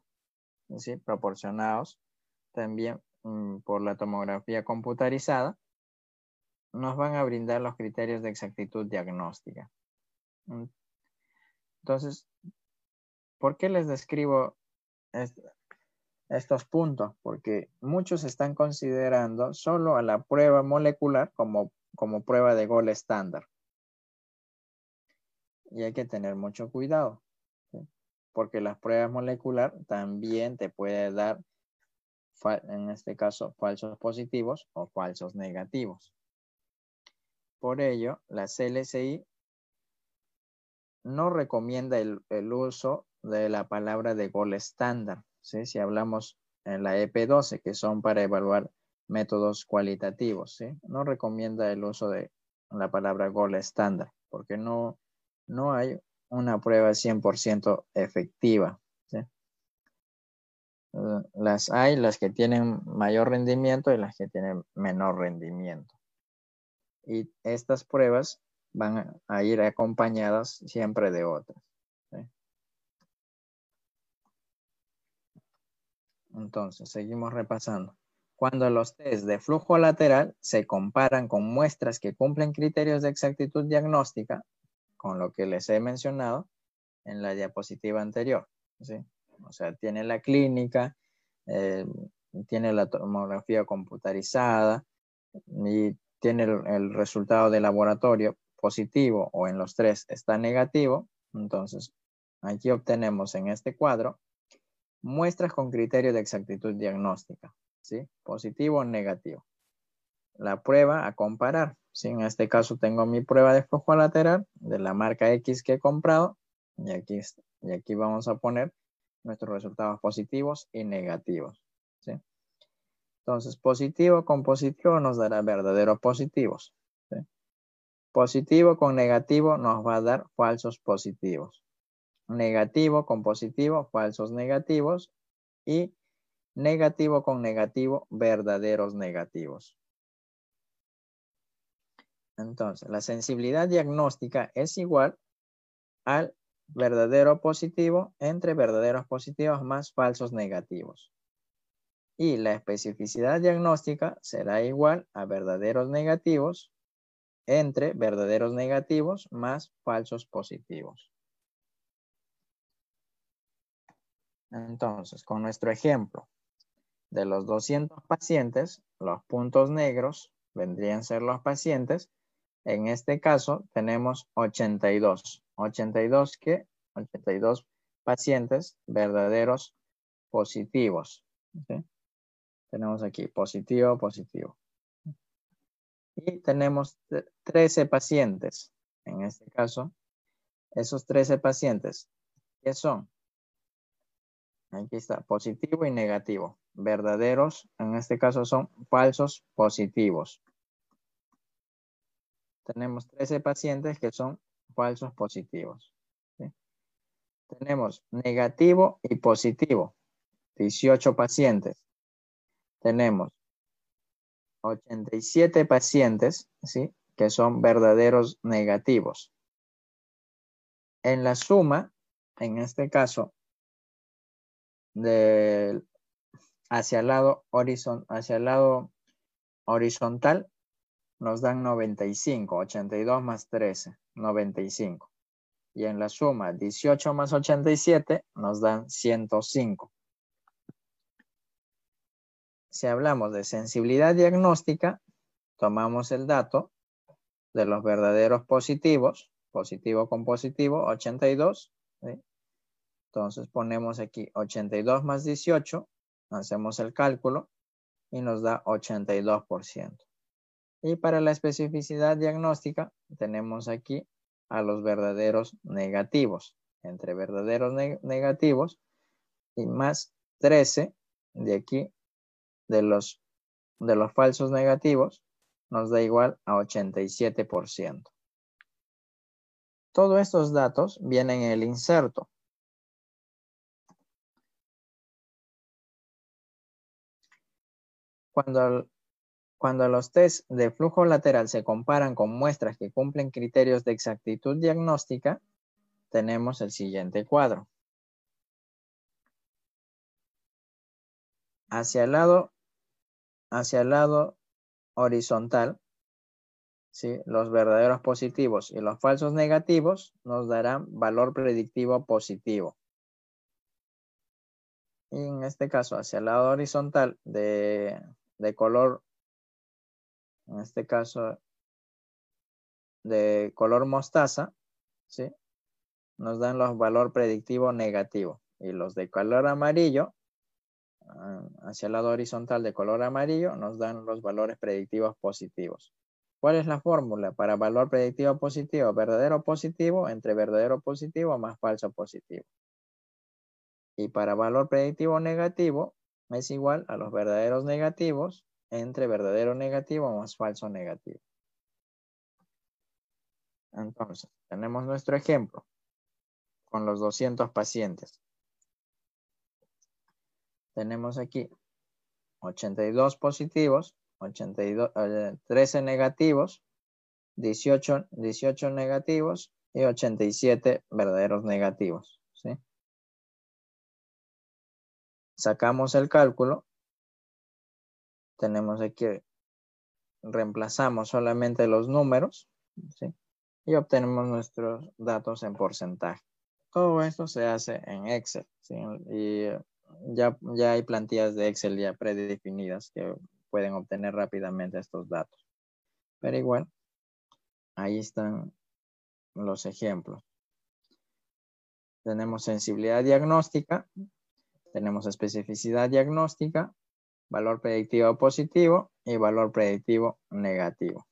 ¿sí? proporcionados también mm, por la tomografía computarizada, nos van a brindar los criterios de exactitud diagnóstica. Mm. Entonces, ¿por qué les describo estos puntos? Porque muchos están considerando solo a la prueba molecular como, como prueba de gol estándar. Y hay que tener mucho cuidado, porque la prueba molecular también te puede dar, en este caso, falsos positivos o falsos negativos. Por ello, la CLCI no recomienda el, uso de la palabra de gol estándar. Si hablamos en la EP12, que son para evaluar métodos cualitativos, no recomienda el uso de la palabra gol estándar, porque no, no hay una prueba 100% efectiva. Eh, las hay, las que tienen mayor rendimiento y las que tienen menor rendimiento. Y estas pruebas van a ir acompañadas siempre de otras. Entonces, seguimos repasando. Cuando los test de flujo lateral se comparan con muestras que cumplen criterios de exactitud diagnóstica, con lo que les he mencionado en la diapositiva anterior. O sea, tiene la clínica, eh, tiene la tomografía computarizada y tiene el, resultado de laboratorio positivo o en los tres está negativo, entonces aquí obtenemos en este cuadro muestras con criterio de exactitud diagnóstica, ¿sí? Positivo o negativo. La prueba a comparar, ¿sí? En este caso tengo mi prueba de flujo lateral de la marca X que he comprado y aquí, y aquí vamos a poner nuestros resultados positivos y negativos, ¿sí? Entonces, positivo con positivo nos dará verdaderos positivos. Positivo con negativo nos va a dar falsos positivos. Negativo con positivo, falsos negativos. Y negativo con negativo, verdaderos negativos. Entonces, la sensibilidad diagnóstica es igual al verdadero positivo entre verdaderos positivos más falsos negativos. Y la especificidad diagnóstica será igual a verdaderos negativos entre verdaderos negativos más falsos positivos. Entonces, con nuestro ejemplo de los 200 pacientes, los puntos negros vendrían a ser los pacientes. En este caso, tenemos 82. 82 que 82 pacientes verdaderos positivos. Tenemos aquí positivo, positivo. Y tenemos 13 pacientes. En este caso, esos 13 pacientes, ¿qué son? Aquí está, positivo y negativo. Verdaderos, en este caso son falsos positivos. Tenemos 13 pacientes que son falsos positivos. Tenemos negativo y positivo. 18 pacientes. Tenemos 87 pacientes, ¿sí? Que son verdaderos negativos. En la suma, en este caso, de, hacia, el lado hacia el lado horizontal, nos dan 95, 82 más 13, 95. Y en la suma, 18 más 87, nos dan 105 si hablamos de sensibilidad diagnóstica, tomamos el dato de los verdaderos positivos, positivo con positivo, 82. Entonces ponemos aquí 82 más 18, hacemos el cálculo y nos da 82%. Y para la especificidad diagnóstica tenemos aquí a los verdaderos negativos, entre verdaderos negativos y más 13 de aquí de los, de los falsos negativos nos da igual a 87%. Todos estos datos vienen en el inserto. Cuando, cuando los test de flujo lateral se comparan con muestras que cumplen criterios de exactitud diagnóstica, tenemos el siguiente cuadro. Hacia el lado, hacia el lado horizontal, ¿sí? los verdaderos positivos y los falsos negativos nos darán valor predictivo positivo. Y en este caso, hacia el lado horizontal de, de color, en este caso de color mostaza, ¿sí? nos dan los valor predictivo negativo. Y los de color amarillo, ah, hacia el lado horizontal de color amarillo, nos dan los valores predictivos positivos. ¿Cuál es la fórmula para valor predictivo positivo? Verdadero positivo entre verdadero positivo más falso positivo. Y para valor predictivo negativo es igual a los verdaderos negativos entre verdadero negativo más falso negativo. Entonces, tenemos nuestro ejemplo con los 200 pacientes. Tenemos aquí 82 positivos 82, 13 eh, negativos, 18, 18 negativos y 87 verdaderos negativos. Sacamos el cálculo. Tenemos aquí, reemplazamos solamente los números ¿sí? y obtenemos nuestros datos en porcentaje. Todo esto se hace en Excel y ya, ya hay plantillas de Excel ya predefinidas que pueden obtener rápidamente estos datos. Pero igual, ahí están los ejemplos. Tenemos sensibilidad diagnóstica, tenemos especificidad diagnóstica, valor predictivo positivo y valor predictivo negativo.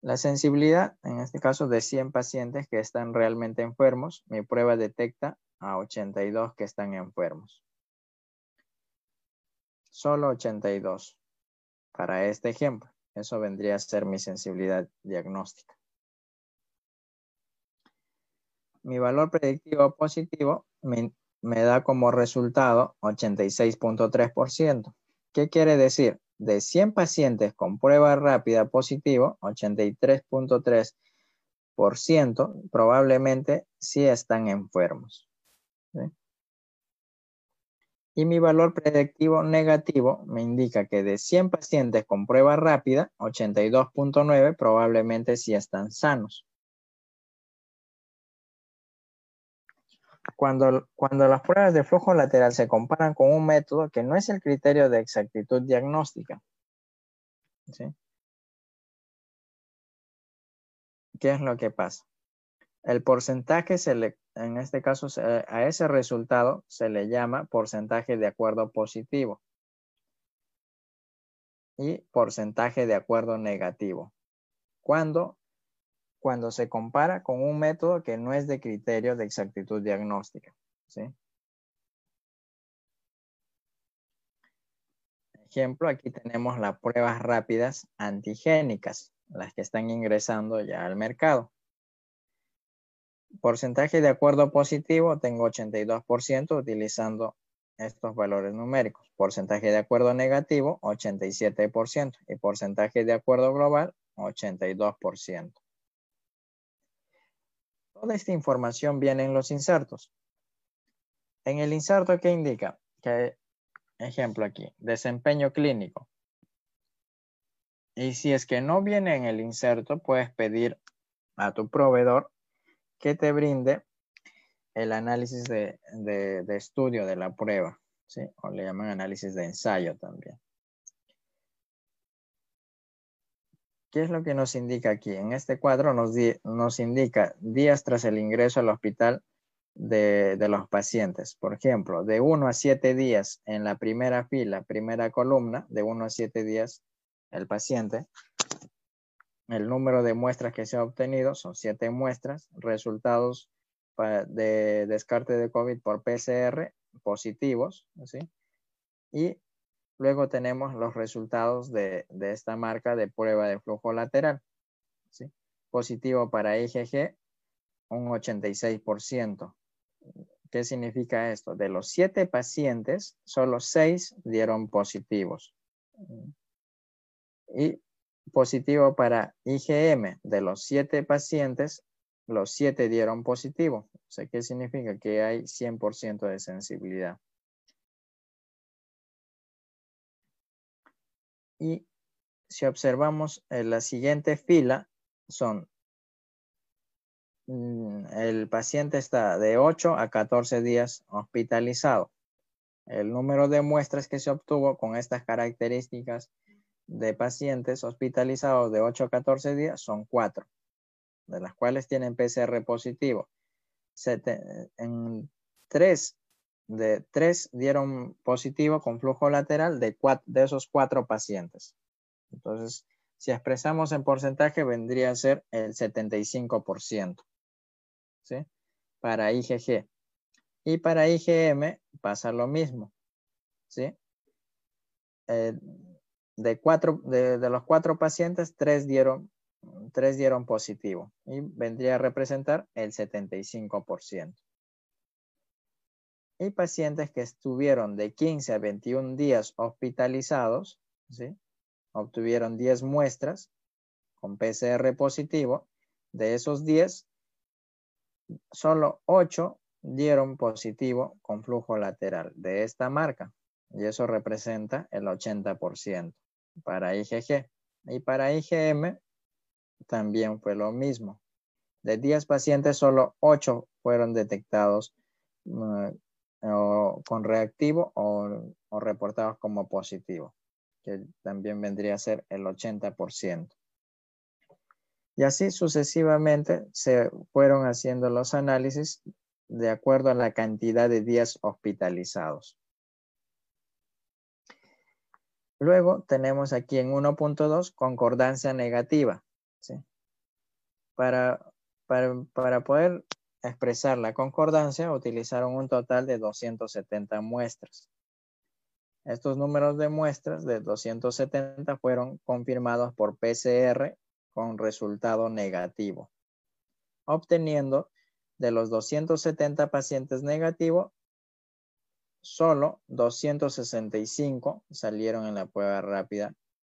La sensibilidad, en este caso de 100 pacientes que están realmente enfermos, mi prueba detecta a 82 que están enfermos. Solo 82. Para este ejemplo, eso vendría a ser mi sensibilidad diagnóstica. Mi valor predictivo positivo me, da como resultado 86.3%. ¿Qué quiere decir? De 100 pacientes con prueba rápida positivo, 83.3% probablemente sí están enfermos. Y mi valor predictivo negativo me indica que de 100 pacientes con prueba rápida, 82.9 probablemente sí están sanos. Cuando, cuando las pruebas de flujo lateral se comparan con un método que no es el criterio de exactitud diagnóstica, ¿qué es lo que pasa? El porcentaje se le en este caso a ese resultado se le llama porcentaje de acuerdo positivo y porcentaje de acuerdo negativo. Cuando, cuando se compara con un método que no es de criterio de exactitud diagnóstica. Ejemplo, aquí tenemos las pruebas rápidas antigénicas, las que están ingresando ya al mercado. Porcentaje de acuerdo positivo, tengo 82% utilizando estos valores numéricos. Porcentaje de acuerdo negativo, 87%. Y porcentaje de acuerdo global, 82%. Toda esta información viene en los insertos. En el inserto, ¿qué indica? Que, ejemplo aquí, desempeño clínico. Y si es que no viene en el inserto, puedes pedir a tu proveedor que te brinde el análisis de, estudio de la prueba, ¿sí? O le llaman análisis de ensayo también. ¿Qué es lo que nos indica aquí? En este cuadro nos, indica días tras el ingreso al hospital de, de, los pacientes. Por ejemplo, de 1 a 7 días en la primera fila, primera columna, de 1 a 7 días el paciente. El número de muestras que se ha obtenido son siete muestras, resultados de descarte de COVID por PCR positivos, ¿sí? Y luego tenemos los resultados de, esta marca de prueba de flujo lateral, positivo para IgG, un 86%. ¿Qué significa esto? De los siete pacientes, solo seis dieron positivos. Y positivo para IgM, de los siete pacientes, los siete dieron positivo. O sea, ¿qué significa? Que hay 100% de sensibilidad. Y si observamos en la siguiente fila, son mm, el paciente está de 8 a 14 días hospitalizado. El número de muestras que se obtuvo con estas características de pacientes hospitalizados de 8 a 14 días son 4, de las cuales tienen PCR positivo. en 3 de 3 dieron positivo con flujo lateral de, de esos 4 pacientes. Entonces, si expresamos en porcentaje, vendría a ser el 75%. ¿sí? Para IgG. Y para IgM pasa lo mismo. ¿sí? Eh, de, cuatro, de, los cuatro pacientes, tres dieron, tres dieron positivo y vendría a representar el 75%. Y pacientes que estuvieron de 15 a 21 días hospitalizados, ¿sí? obtuvieron 10 muestras con PCR positivo. De esos 10, solo 8 dieron positivo con flujo lateral de esta marca. Y eso representa el 80% para IgG. Y para IgM también fue lo mismo. De 10 pacientes, solo 8 fueron detectados mm, con reactivo o, o reportados como positivo que también vendría a ser el 80%. Y así sucesivamente se fueron haciendo los análisis de acuerdo a la cantidad de días hospitalizados. Luego tenemos aquí en 1.2 concordancia negativa. Para, para, para poder expresar la concordancia utilizaron un total de 270 muestras. Estos números de muestras de 270 fueron confirmados por PCR con resultado negativo, obteniendo de los 270 pacientes negativos, solo 265 salieron en la prueba rápida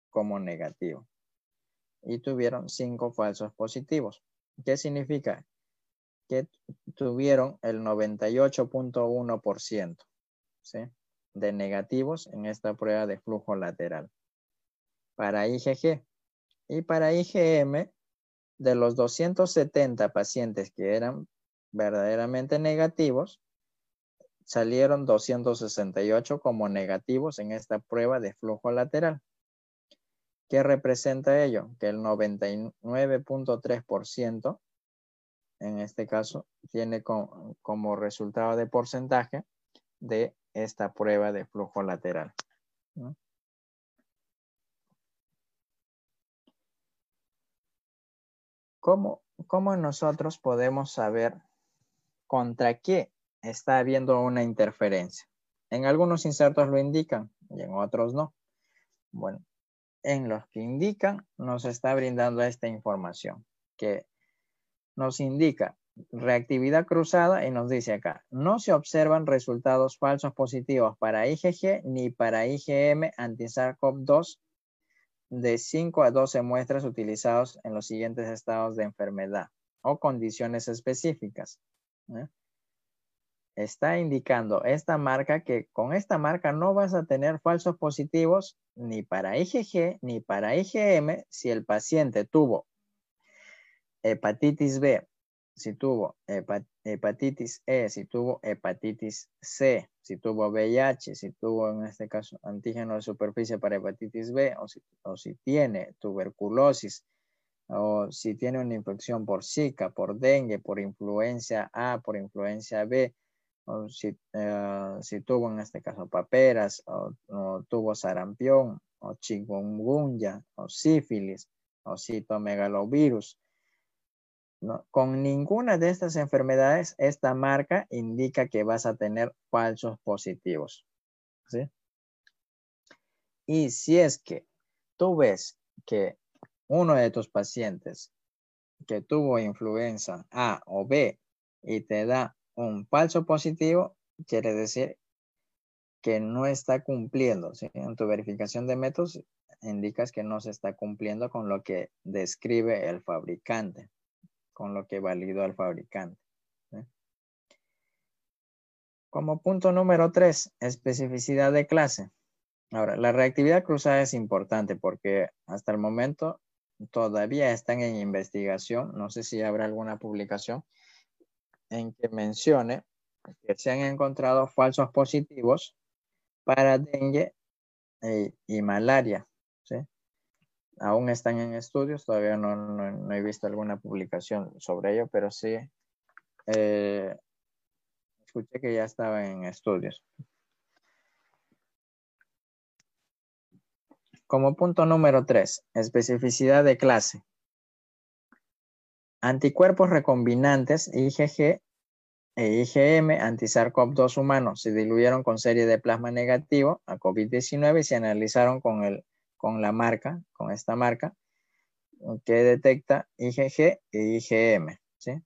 como negativo y tuvieron 5 falsos positivos. ¿Qué significa? Que tuvieron el 98.1%. ¿sí? de negativos en esta prueba de flujo lateral. Para IgG y para IgM, de los 270 pacientes que eran verdaderamente negativos, salieron 268 como negativos en esta prueba de flujo lateral. ¿Qué representa ello? Que el 99.3% en este caso tiene como resultado de porcentaje de esta prueba de flujo lateral. ¿Cómo, ¿Cómo nosotros podemos saber contra qué está habiendo una interferencia? En algunos insertos lo indican y en otros no. Bueno, en los que indican nos está brindando esta información que nos indica reactividad cruzada y nos dice acá, no se observan resultados falsos positivos para IgG ni para IgM anti-SARS-CoV-2 de 5 a 12 muestras utilizados en los siguientes estados de enfermedad o condiciones específicas. Está indicando esta marca que con esta marca no vas a tener falsos positivos ni para IgG ni para IgM si el paciente tuvo hepatitis B si tuvo hepatitis E, si tuvo hepatitis C, si tuvo VIH, si tuvo en este caso antígeno de superficie para hepatitis B, o si, tiene tuberculosis, o si tiene una infección por Zika, por dengue, por influencia A, por influencia B, o si, eh, si tuvo en este caso paperas, o, o tuvo sarampión, o chikungunya, o sífilis, o citomegalovirus, con ninguna de estas enfermedades, esta marca indica que vas a tener falsos positivos. ¿sí? Y si es que tú ves que uno de tus pacientes que tuvo influenza A o B y te da un falso positivo, quiere decir que no está cumpliendo. En tu verificación de métodos indicas que no se está cumpliendo con lo que describe el fabricante, con lo que validó el fabricante. Como punto número tres, especificidad de clase. Ahora, la reactividad cruzada es importante porque hasta el momento todavía están en investigación. No sé si habrá alguna publicación en que mencione que se han encontrado falsos positivos para dengue eh, y malaria. ¿sí? Aún están en estudios, todavía no, he visto alguna publicación sobre ello, pero sí eh, escuché que ya estaba en estudios. Como punto número 3, especificidad de clase. Anticuerpos recombinantes IgG e IgM anti-SARS-CoV-2 humanos se diluyeron con serie de plasma negativo a COVID-19 y se analizaron con, el, con la marca, con esta marca, que detecta IgG e IgM. ¿sí?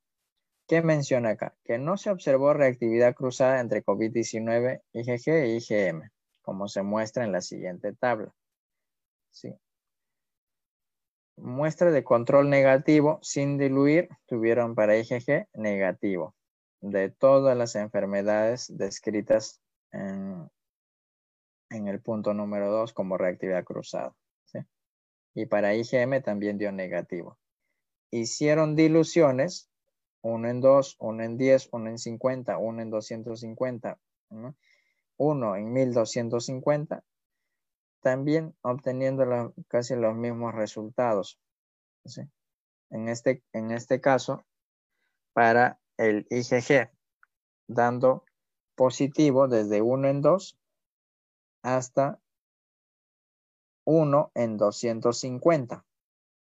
¿Qué menciona acá? Que no se observó reactividad cruzada entre COVID-19, IgG e IgM, como se muestra en la siguiente tabla. ¿sí? Muestra de control negativo sin diluir tuvieron para IgG negativo de todas las enfermedades descritas en, el punto número 2 como reactividad cruzada. Y para IgM también dio negativo. Hicieron diluciones, uno en 2, uno en 10, uno en 50, uno en 250, uno en 1250, también obteniendo casi los mismos resultados. En, este, en este caso, para el IgG, dando positivo desde 1 en 2 hasta 1 en 250.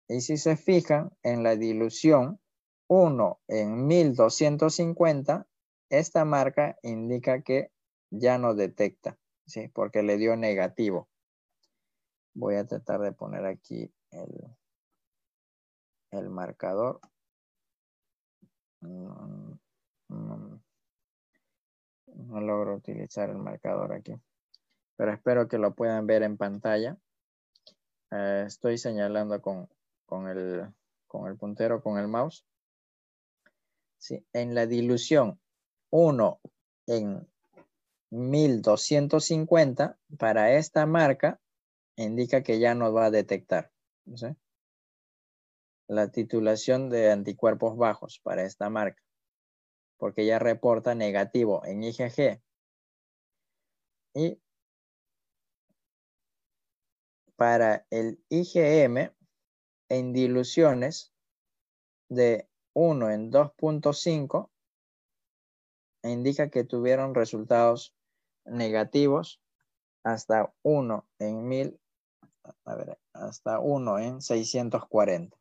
Y si se fijan en la dilución 1 en 1250, esta marca indica que ya no detecta, ¿sí? porque le dio negativo. Voy a tratar de poner aquí el, el marcador. No, logro utilizar el marcador aquí. Pero espero que lo puedan ver en pantalla. Eh, estoy señalando con, el, puntero, con el mouse. Sí, en la dilución 1 en 1250 para esta marca indica que ya no va a detectar la titulación de anticuerpos bajos para esta marca, porque ya reporta negativo en IgG. Y para el IgM, en diluciones de 1 en 2.5, indica que tuvieron resultados negativos hasta 1 en 1000, a ver, hasta 1 en 640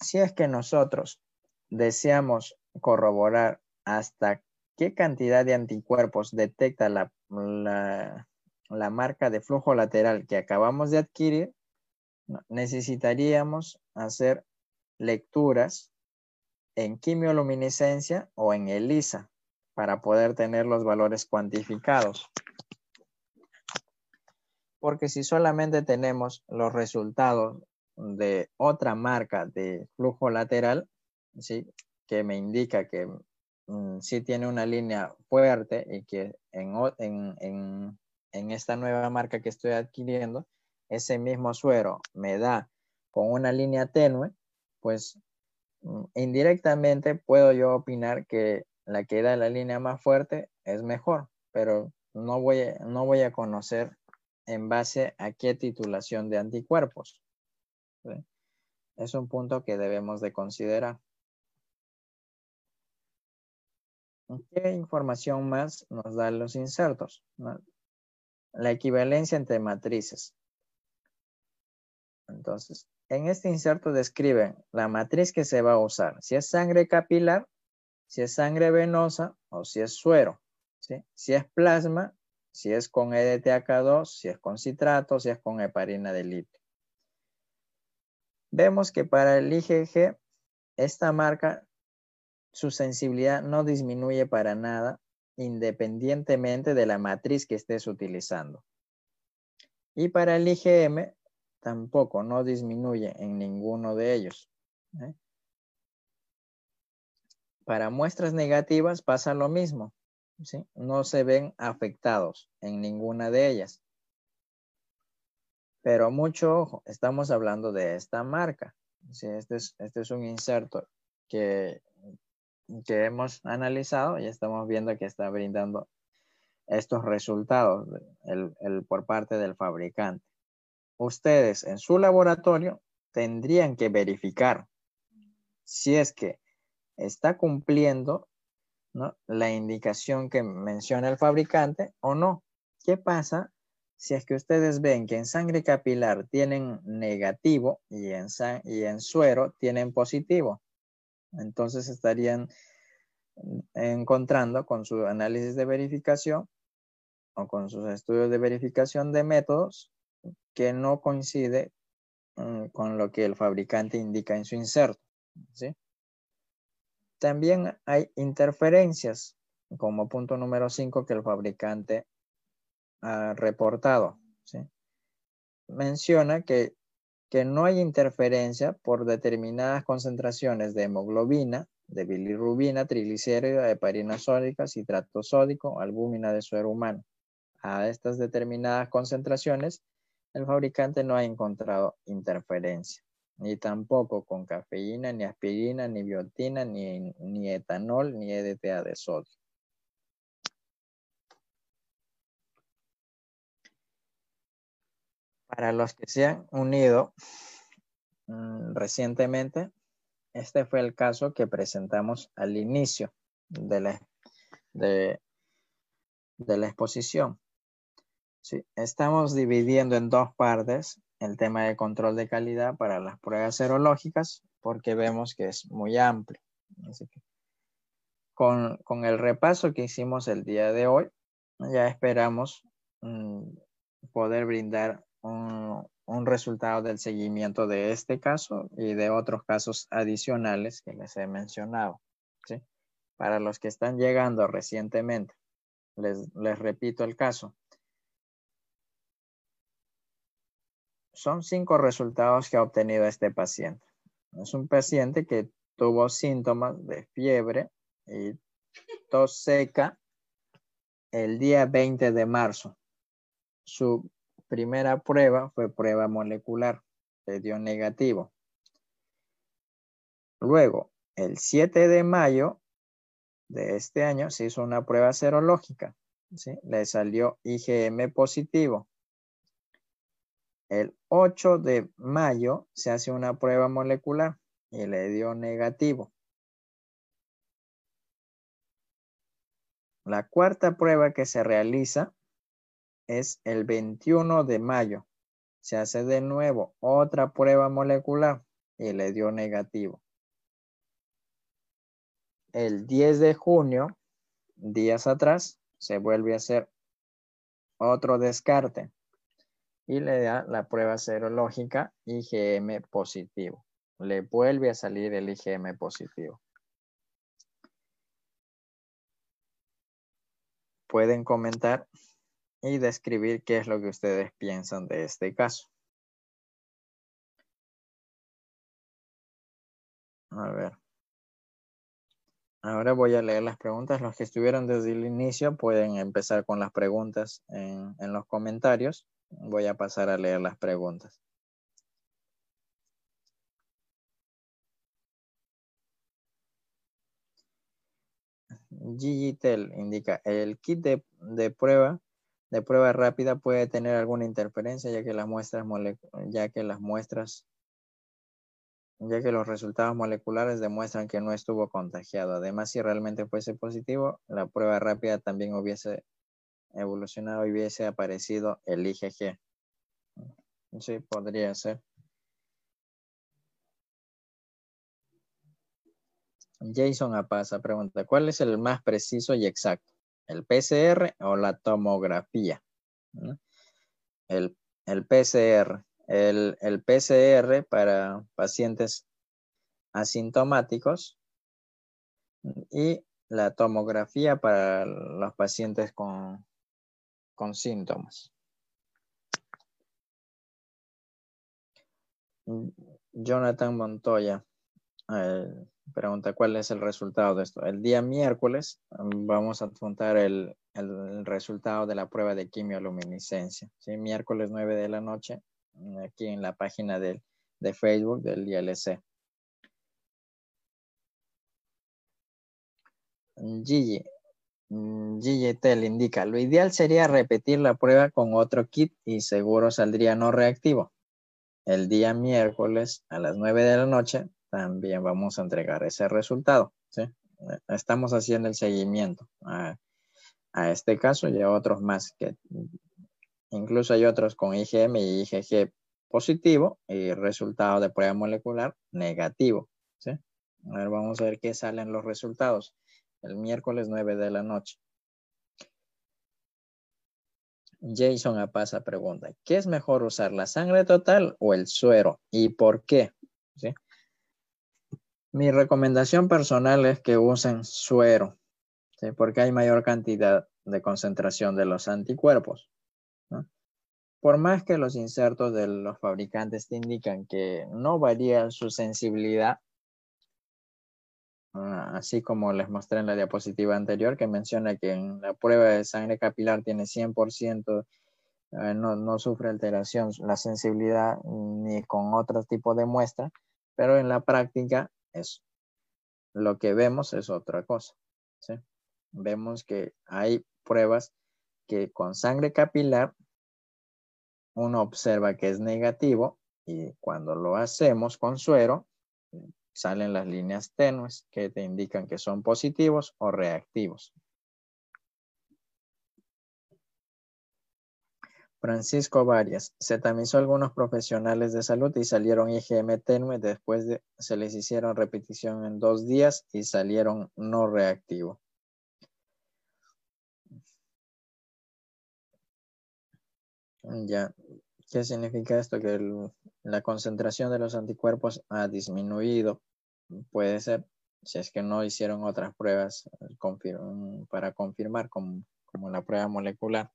si es que nosotros deseamos corroborar hasta qué cantidad de anticuerpos detecta la, la, marca de flujo lateral que acabamos de adquirir, necesitaríamos hacer lecturas en quimioluminescencia o en ELISA para poder tener los valores cuantificados. Porque si solamente tenemos los resultados de otra marca de flujo lateral, ¿sí? que me indica que mm, sí tiene una línea fuerte y que en, esta nueva marca que estoy adquiriendo, ese mismo suero me da con una línea tenue, pues mm, indirectamente puedo yo opinar que la que da la línea más fuerte es mejor, pero no voy, no voy a conocer en base a qué titulación de anticuerpos. Es un punto que debemos de considerar. ¿Qué información más nos dan los insertos? La equivalencia entre matrices. Entonces, en este inserto describen la matriz que se va a usar. Si es sangre capilar, si es sangre venosa o si es suero. Si es plasma, si es con EDTAK2, si es con citrato, si es con heparina de litio. Vemos que para el IgG, esta marca, su sensibilidad no disminuye para nada, independientemente de la matriz que estés utilizando. Y para el IgM, tampoco, no disminuye en ninguno de ellos. ¿eh? Para muestras negativas pasa lo mismo. No se ven afectados en ninguna de ellas. Pero mucho ojo, estamos hablando de esta marca. Este, es, este es un inserto que, que hemos analizado y estamos viendo que está brindando estos resultados por parte del fabricante. Ustedes en su laboratorio tendrían que verificar si es que está cumpliendo la indicación que menciona el fabricante o no. ¿Qué pasa si es que ustedes ven que en sangre capilar tienen negativo y en, y en suero tienen positivo? Entonces estarían encontrando con su análisis de verificación o con sus estudios de verificación de métodos que no coincide mm, con lo que el fabricante indica en su inserto. También hay interferencias, como punto número 5 que el fabricante ha reportado. Menciona que, que no hay interferencia por determinadas concentraciones de hemoglobina, de bilirrubina, triglicérido, heparina sódica, citrato sódico, albúmina de suero humano. A estas determinadas concentraciones, el fabricante no ha encontrado interferencia ni tampoco con cafeína, ni aspirina, ni biotina, ni, ni etanol, ni EDTA de sodio. Para los que se han unido mm, recientemente, este fue el caso que presentamos al inicio de la, de, la exposición. Sí, estamos dividiendo en dos partes el tema de control de calidad para las pruebas serológicas porque vemos que es muy amplio. con, el repaso que hicimos el día de hoy, ya esperamos mm, poder brindar un, resultado del seguimiento de este caso y de otros casos adicionales que les he mencionado. Para los que están llegando recientemente, les, les repito el caso. son cinco resultados que ha obtenido este paciente. Es un paciente que tuvo síntomas de fiebre y tos seca el día 20 de marzo. Su primera prueba fue prueba molecular, le dio negativo. Luego, el 7 de mayo de este año se hizo una prueba serológica. Le salió IgM positivo. El 8 de mayo se hace una prueba molecular y le dio negativo. La cuarta prueba que se realiza es el 21 de mayo. Se hace de nuevo otra prueba molecular y le dio negativo. El 10 de junio, días atrás, se vuelve a hacer otro descarte y le da la prueba serológica IgM positivo. Le vuelve a salir el IgM positivo. Pueden comentar y describir qué es lo que ustedes piensan de este caso. A ver. Ahora voy a leer las preguntas. Los que estuvieron desde el inicio pueden empezar con las preguntas en, los comentarios. Voy a pasar a leer las preguntas. Gigitel indica, el kit de, prueba de prueba rápida puede tener alguna interferencia ya que las muestras ya que las muestras ya que los resultados moleculares demuestran que no estuvo contagiado. Además, si realmente fuese positivo, la prueba rápida también hubiese evolucionado y hubiese aparecido el IgG. Sí, podría ser. Jason Apaza pregunta, ¿cuál es el más preciso y exacto? ¿El PCR o la tomografía? El, el PCR el, el PCR para pacientes asintomáticos y la tomografía para los pacientes con, con síntomas. Jonathan Montoya eh, pregunta cuál es el resultado de esto. El día miércoles mm, vamos a adjuntar el, resultado de la prueba de quimioluminiscencia. ¿sí? Miércoles 9 de la noche, mm, aquí en la página de Facebook del ILC. Gigi, mm, Gigi indica, lo ideal sería repetir la prueba con otro kit y seguro saldría no reactivo. El día miércoles a las 9 de la noche también vamos a entregar ese resultado. Estamos haciendo el seguimiento a, este caso y a otros más que incluso hay otros con IgM y IgG positivo y resultado de prueba molecular negativo. A ver, vamos a ver qué salen los resultados el miércoles 9 de la noche. Jason Apasa pregunta, ¿qué es mejor usar, la sangre total o el suero? ¿Y por qué? Mi recomendación personal es que usen suero, porque hay mayor cantidad de concentración de los anticuerpos. Por más que los insertos de los fabricantes te indican que no varía su sensibilidad, Ah, así como les mostré en la diapositiva anterior que menciona que en la prueba de sangre capilar tiene 100%, eh, no, no, sufre alteración la sensibilidad ni con otro tipo de muestra, pero en la práctica es lo que vemos es otra cosa. Vemos que hay pruebas que con sangre capilar uno observa que es negativo y cuando lo hacemos con suero salen las líneas tenues que te indican que son positivos o reactivos. Francisco Varias, se tamizó algunos profesionales de salud y salieron IgM tenue, después de, se les hicieron repetición en dos días y salieron no reactivo. Ya, ¿qué significa esto? Que la concentración de los anticuerpos ha disminuido. Puede ser, si es que no hicieron otras pruebas para confirmar, como, la prueba molecular,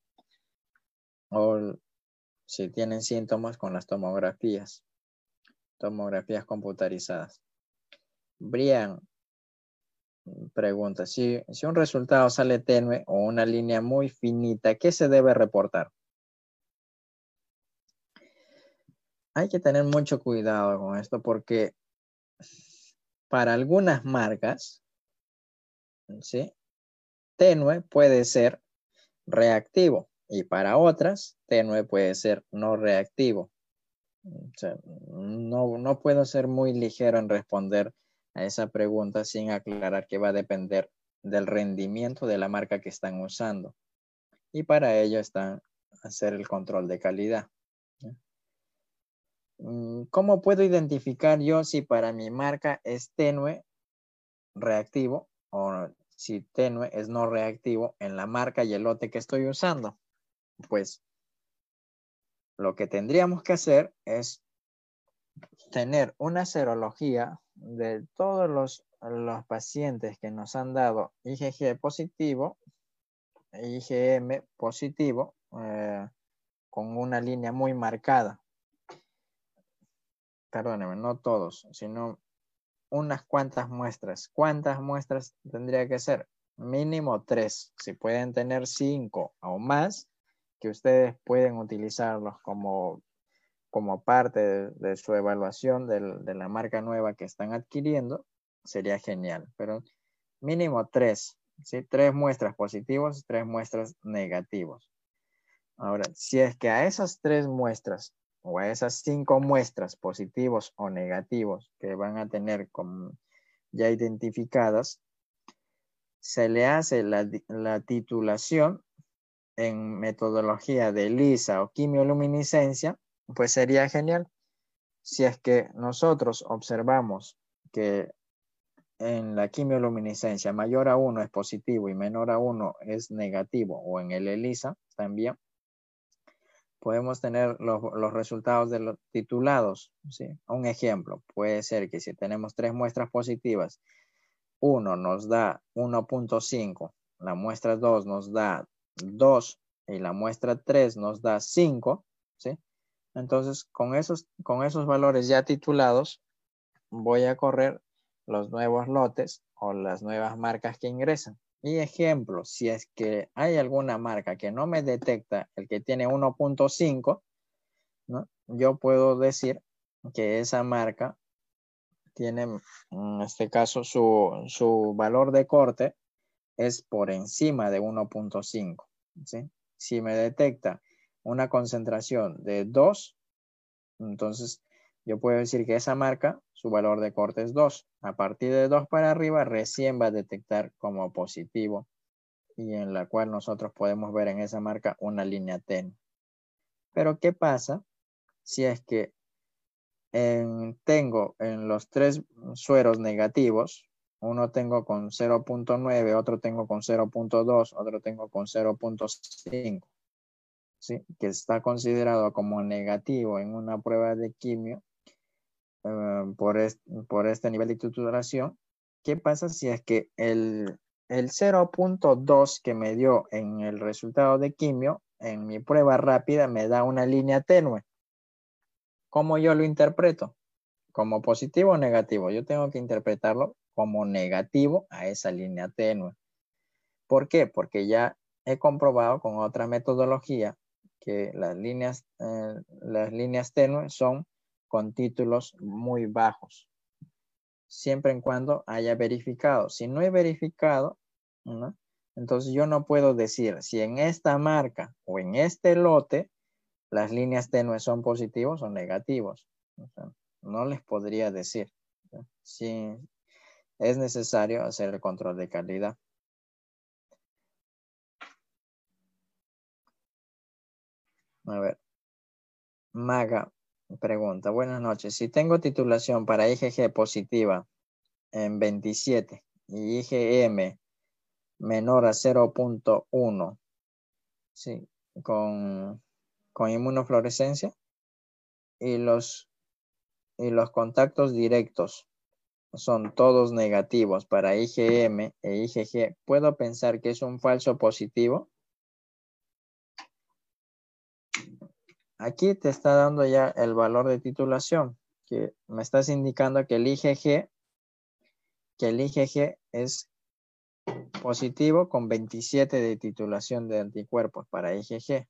o si tienen síntomas con las tomografías, tomografías computarizadas. Brian pregunta, si, si un resultado sale tenue o una línea muy finita, ¿qué se debe reportar? Hay que tener mucho cuidado con esto porque para algunas marcas, ¿sí? tenue puede ser reactivo y para otras, tenue puede ser no reactivo. no, no puedo ser muy ligero en responder a esa pregunta sin aclarar que va a depender del rendimiento de la marca que están usando. Y para ello está hacer el control de calidad. Mm, ¿Cómo puedo identificar yo si para mi marca es tenue reactivo o si tenue es no reactivo en la marca y el lote que estoy usando? Pues lo que tendríamos que hacer es tener una serología de todos los, los pacientes que nos han dado IgG positivo, IgM positivo, eh, con una línea muy marcada perdóneme, no todos, sino unas cuantas muestras. ¿Cuántas muestras tendría que ser? Mínimo tres. Si pueden tener cinco o más, que ustedes pueden utilizarlos como, como parte de, su evaluación de, la marca nueva que están adquiriendo, sería genial. Pero mínimo tres, ¿sí? Tres muestras positivos, tres muestras negativos. Ahora, si es que a esas tres muestras o a esas cinco muestras positivos o negativos que van a tener ya identificadas, se le hace la, la titulación en metodología de LISA o quimioluminiscencia, pues sería genial. Si es que nosotros observamos que en la quimioluminiscencia mayor a 1 es positivo y menor a 1 es negativo, o en el ELISA también, podemos tener los, resultados de los titulados. ¿sí? Un ejemplo puede ser que si tenemos tres muestras positivas, uno nos da 1.5, la muestra 2 nos da 2 y la muestra 3 nos da 5, ¿sí? Entonces, con esos, con esos valores ya titulados, voy a correr los nuevos lotes o las nuevas marcas que ingresan. Y ejemplo, si es que hay alguna marca que no me detecta el que tiene 1.5, ¿no? yo puedo decir que esa marca tiene, en este caso, su, su valor de corte es por encima de 1.5. ¿sí? Si me detecta una concentración de 2, entonces yo puedo decir que esa marca, su valor de corte es 2. A partir de 2 para arriba, recién va a detectar como positivo y en la cual nosotros podemos ver en esa marca una línea tenue. Pero ¿qué pasa si es que tengo en los tres sueros negativos, uno tengo con 0.9, otro tengo con 0.2, otro tengo con 0.5, ¿sí? que está considerado como negativo en una prueba de quimio eh, por, por este nivel de titulación, ¿qué pasa si es que el, el 0.2 que me dio en el resultado de quimio, en mi prueba rápida, me da una línea tenue? ¿Cómo yo lo interpreto? ¿Como positivo o negativo? Yo tengo que interpretarlo como negativo a esa línea tenue. ¿Por qué? Porque ya he comprobado con otra metodología que las líneas, eh, las líneas tenues son con títulos muy bajos, siempre en cuando haya verificado. Si no he verificado, entonces yo no puedo decir si en esta marca o en este lote las líneas tenues son positivos o negativos. no les podría decir. Si es necesario hacer el control de calidad. A ver. Maga, Pregunta, buenas noches. Si tengo titulación para IgG positiva en 27 y IgM menor a 0.1, sí, con, con inmunofluorescencia y los, y los contactos directos son todos negativos para IgM e IgG, ¿puedo pensar que es un falso positivo? Aquí te está dando ya el valor de titulación, que me estás indicando que el IgG, que el IgG es positivo con 27 de titulación de anticuerpos para IgG.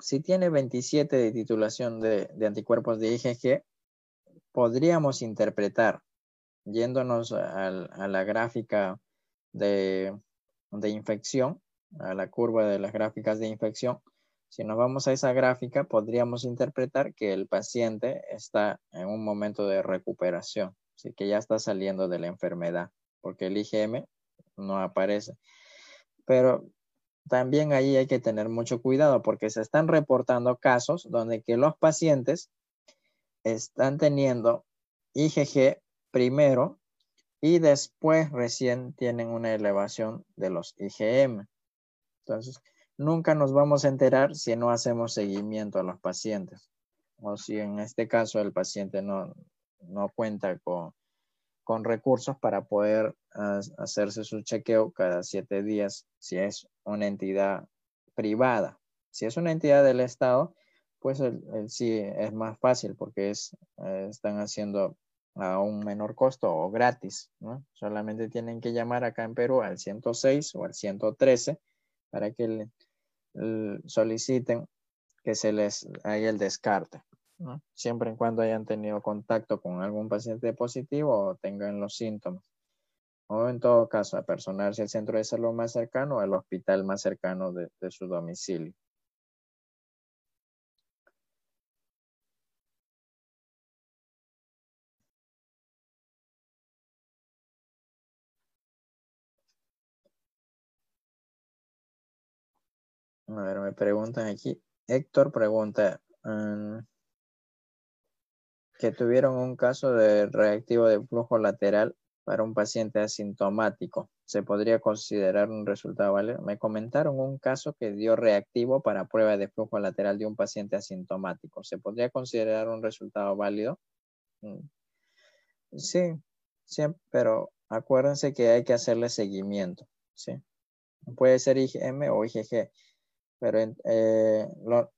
Si tiene 27 de titulación de, anticuerpos de IgG, podríamos interpretar, yéndonos a la gráfica de de infección, a la curva de las gráficas de infección, si nos vamos a esa gráfica, podríamos interpretar que el paciente está en un momento de recuperación, así que ya está saliendo de la enfermedad, porque el IgM no aparece. Pero también ahí hay que tener mucho cuidado porque se están reportando casos donde que los pacientes están teniendo IgG primero y después recién tienen una elevación de los IgM. Entonces, nunca nos vamos a enterar si no hacemos seguimiento a los pacientes o si en este caso el paciente no, no cuenta con, con recursos para poder hacerse su chequeo cada siete días si es una entidad privada. Si es una entidad del Estado, pues sí es más fácil porque es, eh, están haciendo a un menor costo o gratis. Solamente tienen que llamar acá en Perú al 106 o al 113 para que soliciten que se les haga el descarte, Siempre en cuando hayan tenido contacto con algún paciente positivo o tengan los síntomas. O en todo caso, a personarse al centro de salud más cercano o al hospital más cercano de su domicilio. A ver, me preguntan aquí. Héctor pregunta mm, que tuvieron un caso de reactivo de flujo lateral para un paciente asintomático. ¿Se podría considerar un resultado válido? Me comentaron un caso que dio reactivo para prueba de flujo lateral de un paciente asintomático. ¿Se podría considerar un resultado válido? Mm. Sí, sí, pero acuérdense que hay que hacerle seguimiento, ¿sí? Puede ser IgM o IgG, pero eh, lo,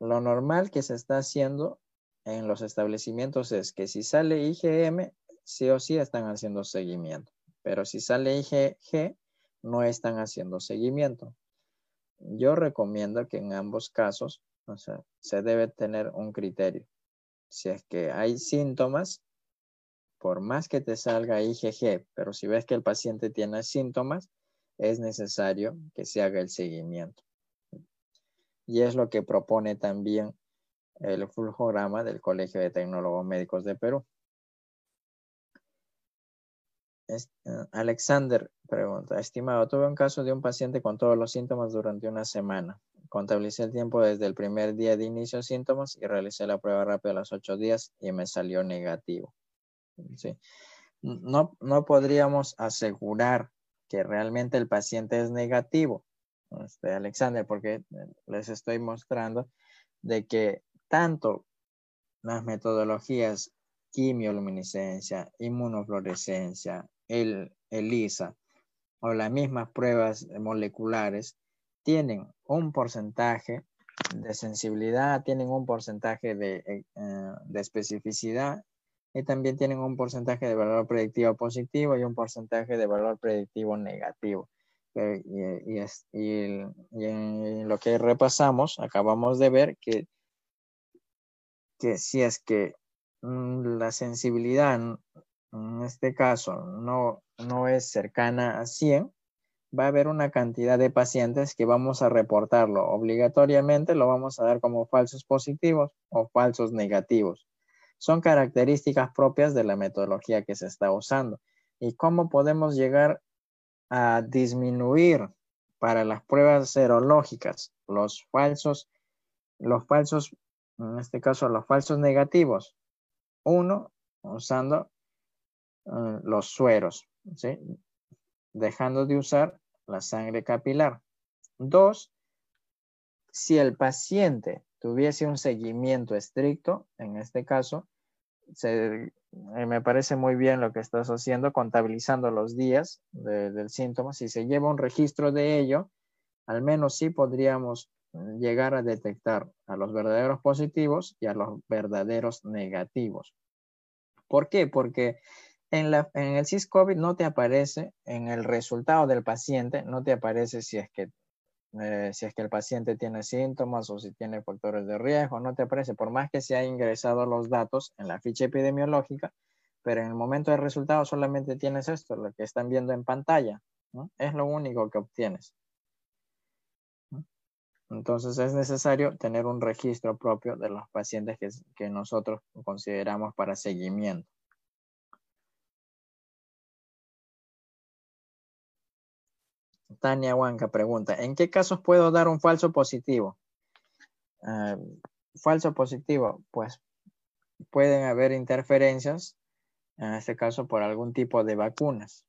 lo normal que se está haciendo en los establecimientos es que si sale IgM, sí o sí están haciendo seguimiento. Pero si sale IgG, no están haciendo seguimiento. Yo recomiendo que en ambos casos, o sea, se debe tener un criterio. Si es que hay síntomas, por más que te salga IgG, pero si ves que el paciente tiene síntomas, es necesario que se haga el seguimiento. Y es lo que propone también el flujograma del Colegio de Tecnólogos Médicos de Perú. Eh, Alexander pregunta, estimado, tuve un caso de un paciente con todos los síntomas durante una semana. Contabilicé el tiempo desde el primer día de inicio de síntomas y realicé la prueba rápida a los ocho días y me salió negativo. No, no podríamos asegurar que realmente el paciente es negativo, este, Alexander, porque les estoy mostrando de que tanto las metodologías quimioluminiscencia, inmunofluorescencia, el ELISA o las mismas pruebas moleculares tienen un porcentaje de sensibilidad, tienen un porcentaje de, eh, de, especificidad y también tienen un porcentaje de valor predictivo positivo y un porcentaje de valor predictivo negativo. Eh, y, lo que repasamos, acabamos de ver que, que si es que mm, la sensibilidad en este caso no, no es cercana a 100, va a haber una cantidad de pacientes que vamos a reportarlo. Obligatoriamente lo vamos a dar como falsos positivos o falsos negativos. Son características propias de la metodología que se está usando. ¿Y cómo podemos llegar a disminuir para las pruebas serológicas los falsos, los falsos, en este caso los falsos negativos? Uno, usando eh, los sueros, ¿sí? dejando de usar la sangre capilar. Dos, si el paciente tuviese un seguimiento estricto, en este caso, eh, me parece muy bien lo que estás haciendo, contabilizando los días del síntoma. Si se lleva un registro de ello, al menos sí podríamos llegar a detectar a los verdaderos positivos y a los verdaderos negativos. ¿Por qué? Porque en, el SIS-COVID no te aparece, en el resultado del paciente, no te aparece si es que eh, si es que el paciente tiene síntomas o si tiene factores de riesgo, no te aparece, por más que se haya ingresado los datos en la ficha epidemiológica, pero en el momento del resultado solamente tienes esto, lo que están viendo en pantalla, es lo único que obtienes. Entonces es necesario tener un registro propio de los pacientes que, nosotros consideramos para seguimiento. Tania Huanca pregunta, ¿en qué casos puedo dar un falso positivo? Ah, falso positivo, pues pueden haber interferencias, en este caso por algún tipo de vacunas.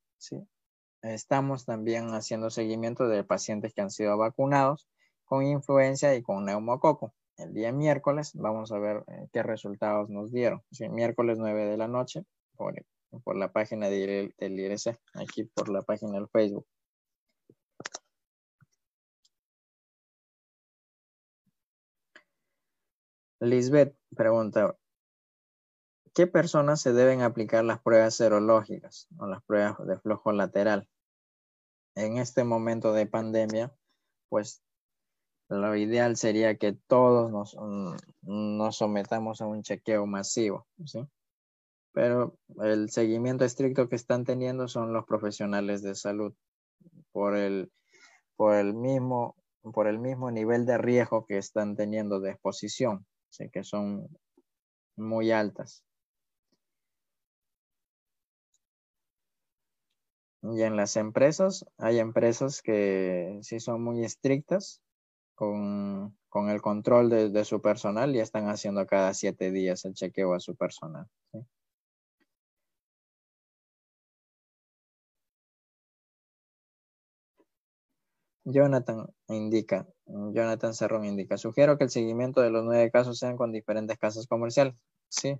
Estamos también haciendo seguimiento de pacientes que han sido vacunados con influenza y con neumococo. El día miércoles vamos a ver eh, qué resultados nos dieron. Miércoles 9 de la noche por, la página del IRC, aquí por la página del Facebook. Lisbeth pregunta, ¿qué personas se deben aplicar las pruebas serológicas o las pruebas de flujo lateral? En este momento de pandemia, pues lo ideal sería que todos nos, mm, nos sometamos a un chequeo masivo, ¿sí? Pero el seguimiento estricto que están teniendo son los profesionales de salud por el, por el mismo por el mismo nivel de riesgo que están teniendo de exposición que son muy altas. Y en las empresas, hay empresas que sí son muy estrictas con, con el control de, su personal y están haciendo cada siete días el chequeo a su personal. Jonathan indica, Jonathan Cerrón indica, sugiero que el seguimiento de los nueve casos sean con diferentes casas comerciales. Sí,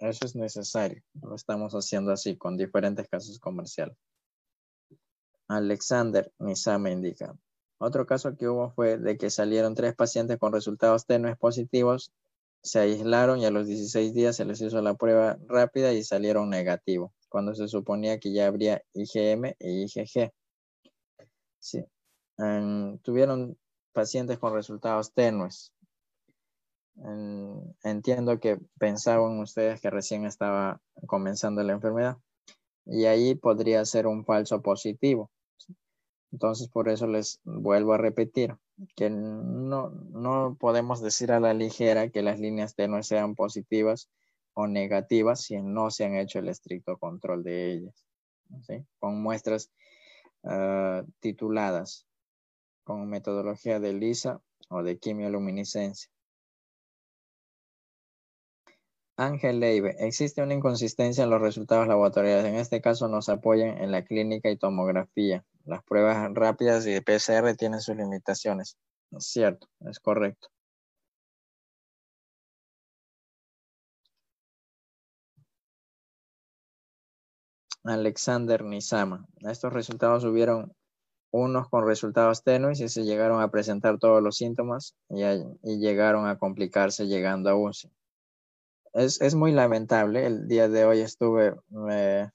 eso es necesario. Lo estamos haciendo así, con diferentes casas comerciales. Alexander Nizame indica, otro caso que hubo fue de que salieron tres pacientes con resultados tenues positivos, se aislaron y a los 16 días se les hizo la prueba rápida y salieron negativos, cuando se suponía que ya habría IgM e IgG. Sí. tuvieron pacientes con resultados tenues. entiendo que pensaban ustedes que recién estaba comenzando la enfermedad y ahí podría ser un falso positivo. Entonces, por eso les vuelvo a repetir que no, no podemos decir a la ligera que las líneas tenues sean positivas o negativas si no se han hecho el estricto control de ellas. Con muestras ah, tituladas con metodología de LISA o de quimioluminiscencia. Ángel Leive, existe una inconsistencia en los resultados laboratoriales. En este caso nos apoyan en la clínica y tomografía. Las pruebas rápidas y de PCR tienen sus limitaciones. Es cierto, es correcto. Alexander Nizama. Estos resultados hubieron unos con resultados tenues y se llegaron a presentar todos los síntomas y, llegaron a complicarse llegando a UCI. Es, muy lamentable. El día de hoy estuve eh,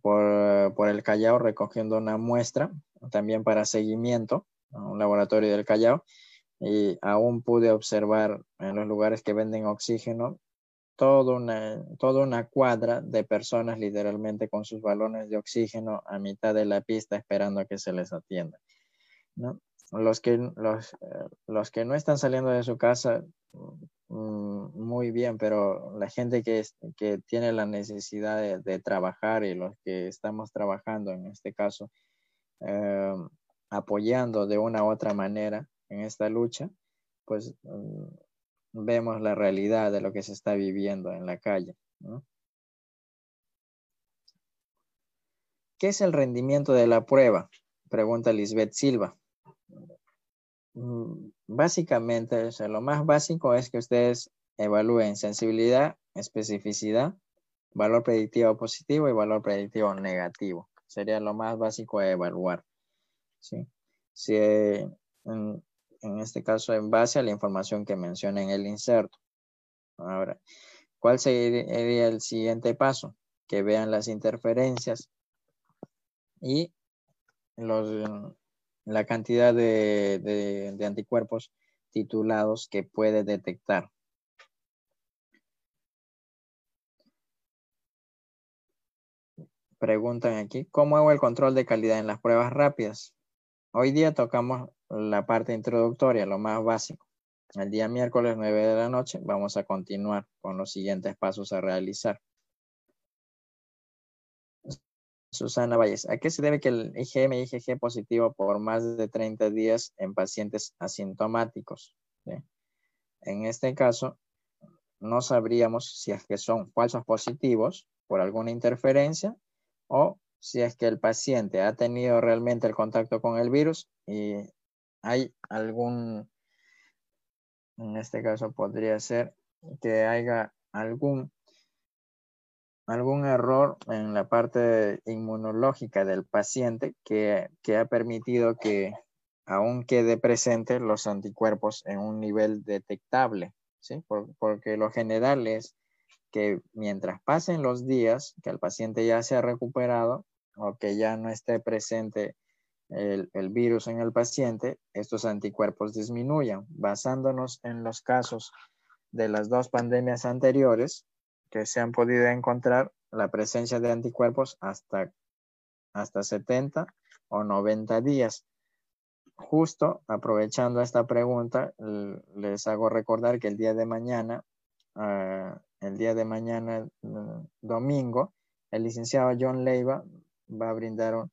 por, el Callao recogiendo una muestra también para seguimiento a un laboratorio del Callao y aún pude observar en los lugares que venden oxígeno toda una, toda una cuadra de personas literalmente con sus balones de oxígeno a mitad de la pista esperando a que se les atienda. Los, que, los, eh, los que no están saliendo de su casa muy bien, pero la gente que, que tiene la necesidad de, trabajar y los que estamos trabajando en este caso, eh, apoyando de una u otra manera en esta lucha, pues mm, vemos la realidad de lo que se está viviendo en la calle. ¿Qué es el rendimiento de la prueba? Pregunta Lisbeth Silva. Mm, básicamente, lo más básico es que ustedes evalúen sensibilidad, especificidad, valor predictivo positivo y valor predictivo negativo. Sería lo más básico a evaluar. ¿sí? Si, en, este caso, en base a la información que menciona en el inserto. Ahora, ¿cuál sería el siguiente paso? Que vean las interferencias y los, la cantidad de, anticuerpos titulados que puede detectar. Preguntan aquí, ¿cómo hago el control de calidad en las pruebas rápidas? Hoy día tocamos la parte introductoria, lo más básico. El día miércoles 9 de la noche vamos a continuar con los siguientes pasos a realizar. Susana Valles, ¿a qué se debe que el IgM y IgG positivo por más de 30 días en pacientes asintomáticos? En este caso, no sabríamos si es que son falsos positivos por alguna interferencia o si es que el paciente ha tenido realmente el contacto con el virus y hay algún, en este caso podría ser que haya algún algún error en la parte inmunológica del paciente que, ha permitido que aún quede presente los anticuerpos en un nivel detectable, ¿sí? porque lo general es que mientras pasen los días, que el paciente ya se ha recuperado o que ya no esté presente el, el, virus en el paciente, estos anticuerpos disminuyan. Basándonos en los casos de las dos pandemias anteriores, que se han podido encontrar la presencia de anticuerpos hasta, hasta 70 o 90 días. Justo aprovechando esta pregunta, les hago recordar que el día de mañana, ah, el día de mañana mm, domingo, el licenciado John Leiva va a brindar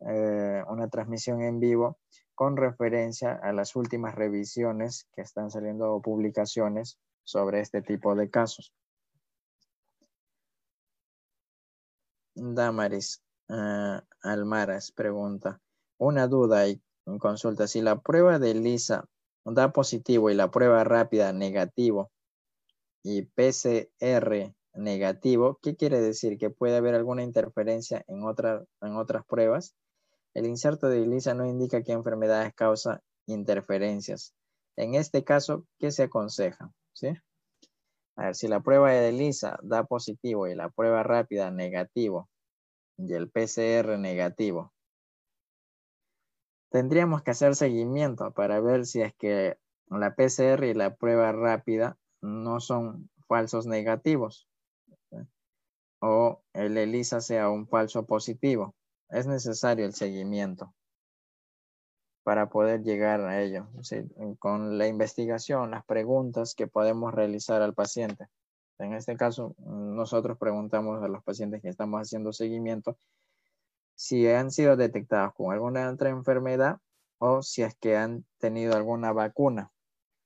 eh, una transmisión en vivo con referencia a las últimas revisiones que están saliendo publicaciones sobre este tipo de casos. Damaris uh, Almaras pregunta, una duda y consulta. Si la prueba de ELISA da positivo y la prueba rápida negativo y PCR negativo, ¿qué quiere decir? ¿Que puede haber alguna interferencia en, en otras pruebas? El inserto de ELISA no indica qué enfermedades causa interferencias. En este caso, ¿qué se aconseja? ¿Sí? A ver, si la prueba de ELISA da positivo y la prueba rápida negativo y el PCR negativo, tendríamos que hacer seguimiento para ver si es que la PCR y la prueba rápida no son falsos negativos o el ELISA sea un falso positivo. Es necesario el seguimiento para poder llegar a ello. con la investigación, las preguntas que podemos realizar al paciente. En este caso, nosotros preguntamos a los pacientes que estamos haciendo seguimiento si han sido detectados con alguna otra enfermedad o si es que han tenido alguna vacuna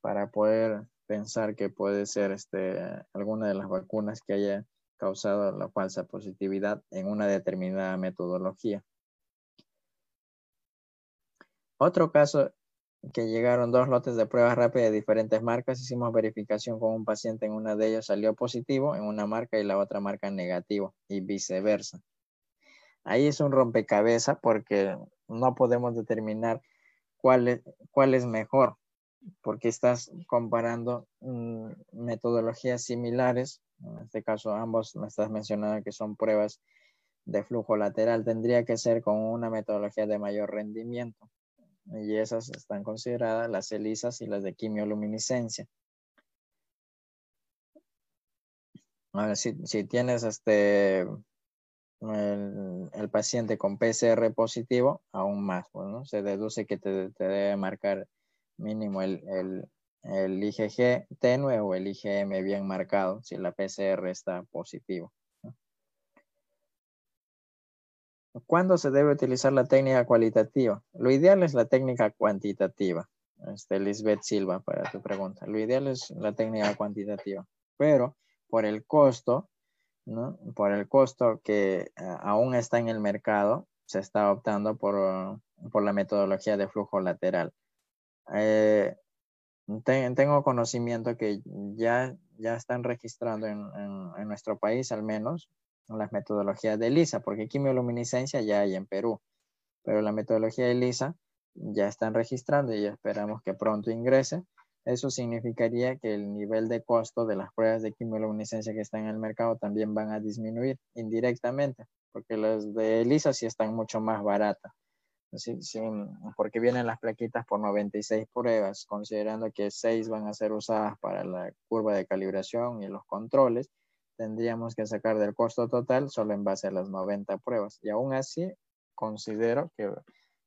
para poder pensar que puede ser este, alguna de las vacunas que haya causado la falsa positividad en una determinada metodología. Otro caso que llegaron dos lotes de pruebas rápidas de diferentes marcas, hicimos verificación con un paciente en una de ellas salió positivo en una marca y la otra marca negativo y viceversa. Ahí es un rompecabezas porque no podemos determinar cuál es, cuál es mejor, porque estás comparando mm, metodologías similares. En este caso, ambos me estás mencionando que son pruebas de flujo lateral. Tendría que ser con una metodología de mayor rendimiento. Y esas están consideradas las ELISAs y las de quimioluminiscencia. Ahora, si, si tienes este el, paciente con PCR positivo, aún más, bueno, se deduce que te, debe marcar mínimo el, el, IgG tenue o el IgM bien marcado si la PCR está positivo. ¿Cuándo se debe utilizar la técnica cualitativa? Lo ideal es la técnica cuantitativa. Este, Lisbeth Silva, para tu pregunta. Lo ideal es la técnica cuantitativa, pero por el costo, ¿no? Por el costo que eh, aún está en el mercado, se está optando por, por la metodología de flujo lateral. Eh, tengo conocimiento que ya, ya están registrando en, en, nuestro país al menos las metodologías de ELISA, porque quimioluminiscencia ya hay en Perú, pero la metodología de ELISA ya están registrando y esperamos que pronto ingrese eso significaría que el nivel de costo de las pruebas de quimioluminiscencia que están en el mercado también van a disminuir indirectamente, porque las de ELISA sí están mucho más baratas. porque vienen las plaquitas por 96 pruebas, considerando que 6 van a ser usadas para la curva de calibración y los controles, tendríamos que sacar del costo total solo en base a las 90 pruebas. Y aún así, considero que,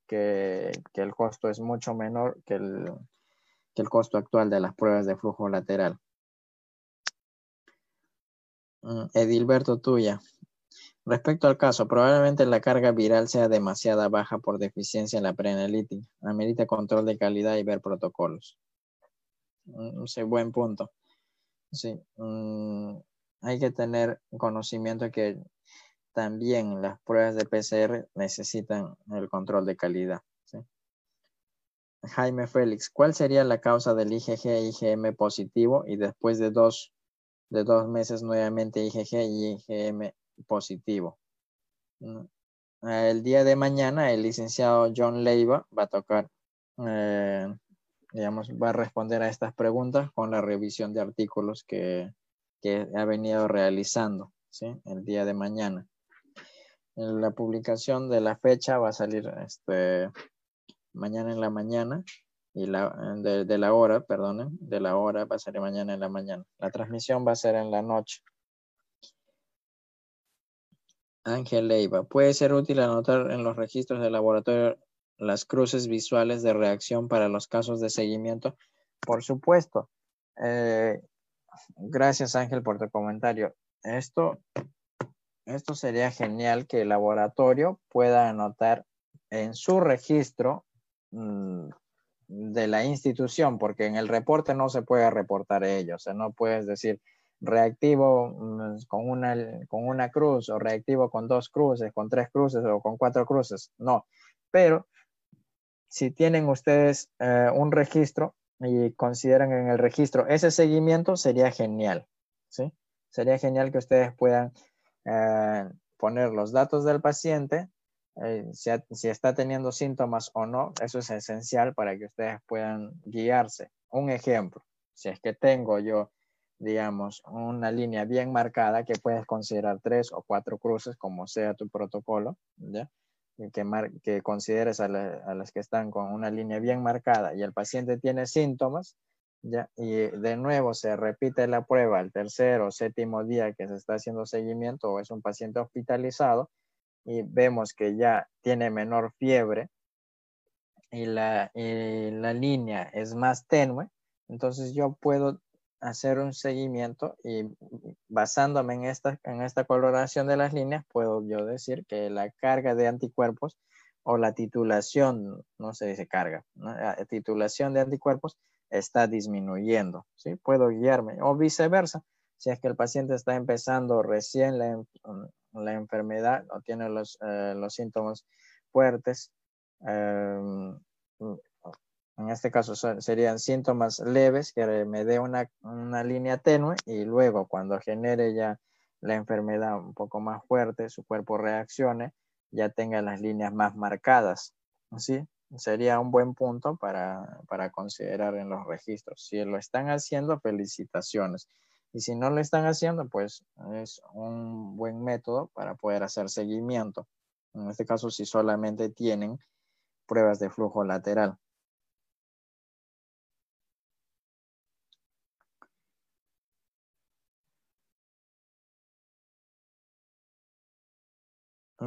que, el costo es mucho menor que el, que el costo actual de las pruebas de flujo lateral. Mm, Edilberto Tuya. Respecto al caso, probablemente la carga viral sea demasiada baja por deficiencia en la preanalítica. Amerita control de calidad y ver protocolos. Mm, sí, buen punto. Sí, mm, hay que tener conocimiento que también las pruebas de PCR necesitan el control de calidad. Jaime Félix, ¿cuál sería la causa del IgG e IgM positivo y después de dos, de dos meses nuevamente IgG y IgM positivo? Mm, el día de mañana el licenciado John Leiva va a tocar, eh, digamos, va a responder a estas preguntas con la revisión de artículos que, que ha venido realizando ¿sí? el día de mañana. En la publicación de la fecha va a salir este, mañana en la mañana y de, la hora, perdón, de la hora va a ser mañana en la mañana. La transmisión va a ser en la noche. Ángel Leiva, puede ser útil anotar en los registros de laboratorio las cruces visuales de reacción para los casos de seguimiento. Por supuesto. Eh, gracias Ángel por tu comentario. Esto, esto sería genial que el laboratorio pueda anotar en su registro Mm, de la institución, porque en el reporte no se puede reportar ello, o sea, no puedes decir reactivo mm, con una, con una cruz o reactivo con dos cruces, con tres cruces o con cuatro cruces, no, pero si tienen ustedes eh, un registro y consideran en el registro ese seguimiento, sería genial, ¿sí? Sería genial que ustedes puedan eh, poner los datos del paciente, eh, si, está teniendo síntomas o no, eso es esencial para que ustedes puedan guiarse. Un ejemplo, si es que tengo yo, digamos, una línea bien marcada que puedes considerar tres o cuatro cruces, como sea tu protocolo, ¿ya? Que, que consideres a, las que están con una línea bien marcada y el paciente tiene síntomas, y de nuevo se repite la prueba el tercer o séptimo día que se está haciendo seguimiento o es un paciente hospitalizado y vemos que ya tiene menor fiebre y la, y la línea es más tenue, entonces yo puedo hacer un seguimiento y basándome en esta, en esta coloración de las líneas, puedo yo decir que la carga de anticuerpos o la titulación, no se dice carga, la titulación de anticuerpos está disminuyendo, ¿sí? Puedo guiarme o viceversa. Si es que el paciente está empezando recién la, la enfermedad o tiene los, eh, los síntomas fuertes, eh, en este caso serían síntomas leves que me dé una, línea tenue y luego cuando genere ya la enfermedad un poco más fuerte, su cuerpo reaccione, ya tenga las líneas más marcadas. ¿sí? Sería un buen punto para, para considerar en los registros. Si lo están haciendo, felicitaciones. Y si no lo están haciendo, pues es un buen método para poder hacer seguimiento. En este caso, si solamente tienen pruebas de flujo lateral.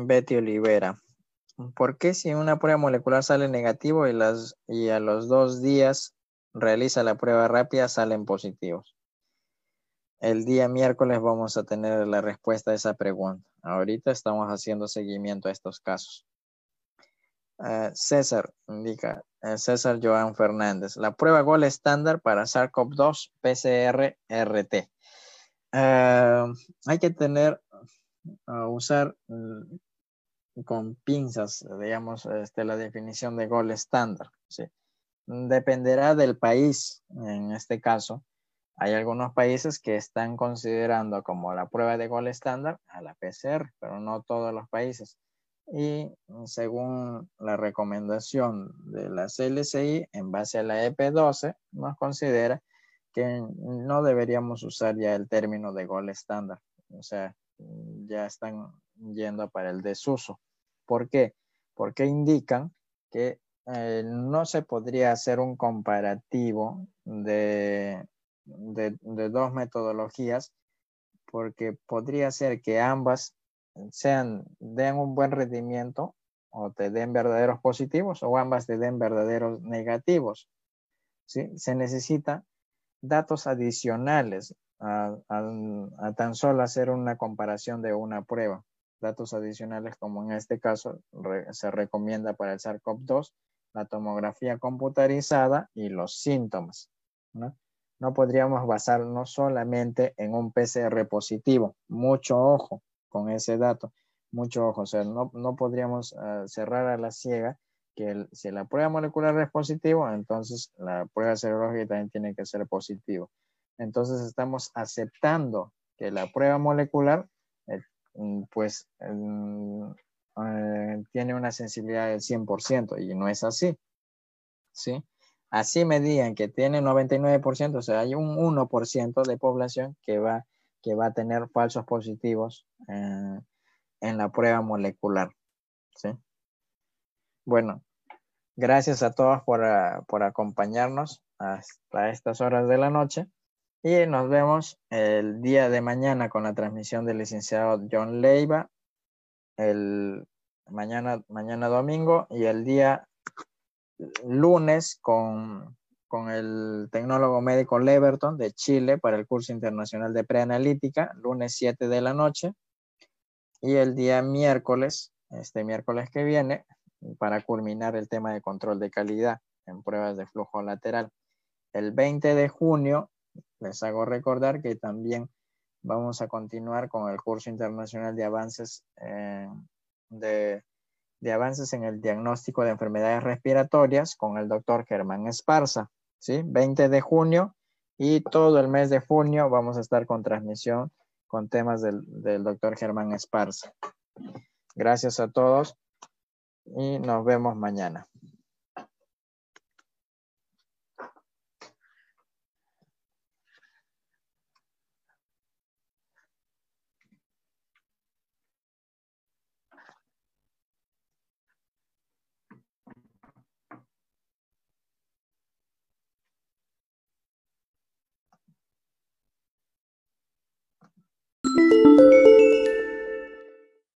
Betty Olivera. ¿Por qué si una prueba molecular sale negativo y, las, y a los dos días realiza la prueba rápida salen positivos? El día miércoles vamos a tener la respuesta a esa pregunta. Ahorita estamos haciendo seguimiento a estos casos. Eh, César indica, eh, César Joan Fernández, la prueba gol estándar para SARS-CoV-2 PCR-RT. Eh, hay que tener, usar con pinzas, digamos, este, la definición de gol estándar. ¿sí? Dependerá del país, en este caso. Hay algunos países que están considerando como la prueba de gol estándar a la PCR, pero no todos los países. Y según la recomendación de la CLCI, en base a la EP12, nos considera que no deberíamos usar ya el término de gol estándar. O sea, ya están yendo para el desuso. ¿Por qué? Porque indican que eh, no se podría hacer un comparativo de, dos metodologías porque podría ser que ambas sean, den un buen rendimiento o te den verdaderos positivos o ambas te den verdaderos negativos. ¿sí? Se necesitan datos adicionales a, tan solo hacer una comparación de una prueba datos adicionales como en este caso se recomienda para el SARS-CoV-2, la tomografía computarizada y los síntomas. ¿no? no podríamos basarnos solamente en un PCR positivo. Mucho ojo con ese dato, mucho ojo. O sea, no, no podríamos ah, cerrar a la ciega que si la prueba molecular es positivo, entonces la prueba serológica también tiene que ser positivo. Entonces estamos aceptando que la prueba molecular pues mm, eh, tiene una sensibilidad del 100% y no es así. ¿Sí? Así me digan que tiene 99%, o sea, hay un 1% de población que va, que va a tener falsos positivos eh, en la prueba molecular. ¿sí? Bueno, gracias a todos por, ah, por acompañarnos hasta estas horas de la noche. Y nos vemos el día de mañana con la transmisión del licenciado John Leiva, el mañana, mañana domingo y el día lunes con, con el tecnólogo médico Leverton de Chile para el curso internacional de preanalítica, lunes 7 de la noche. Y el día miércoles, este miércoles que viene, para culminar el tema de control de calidad en pruebas de flujo lateral. El 20 de junio les hago recordar que también vamos a continuar con el curso internacional de avances eh, de avances en el diagnóstico de enfermedades respiratorias con el doctor Germán Esparza. ¿sí? 20 de junio y todo el mes de junio vamos a estar con transmisión con temas del, del doctor Germán Esparza. Gracias a todos y nos vemos mañana.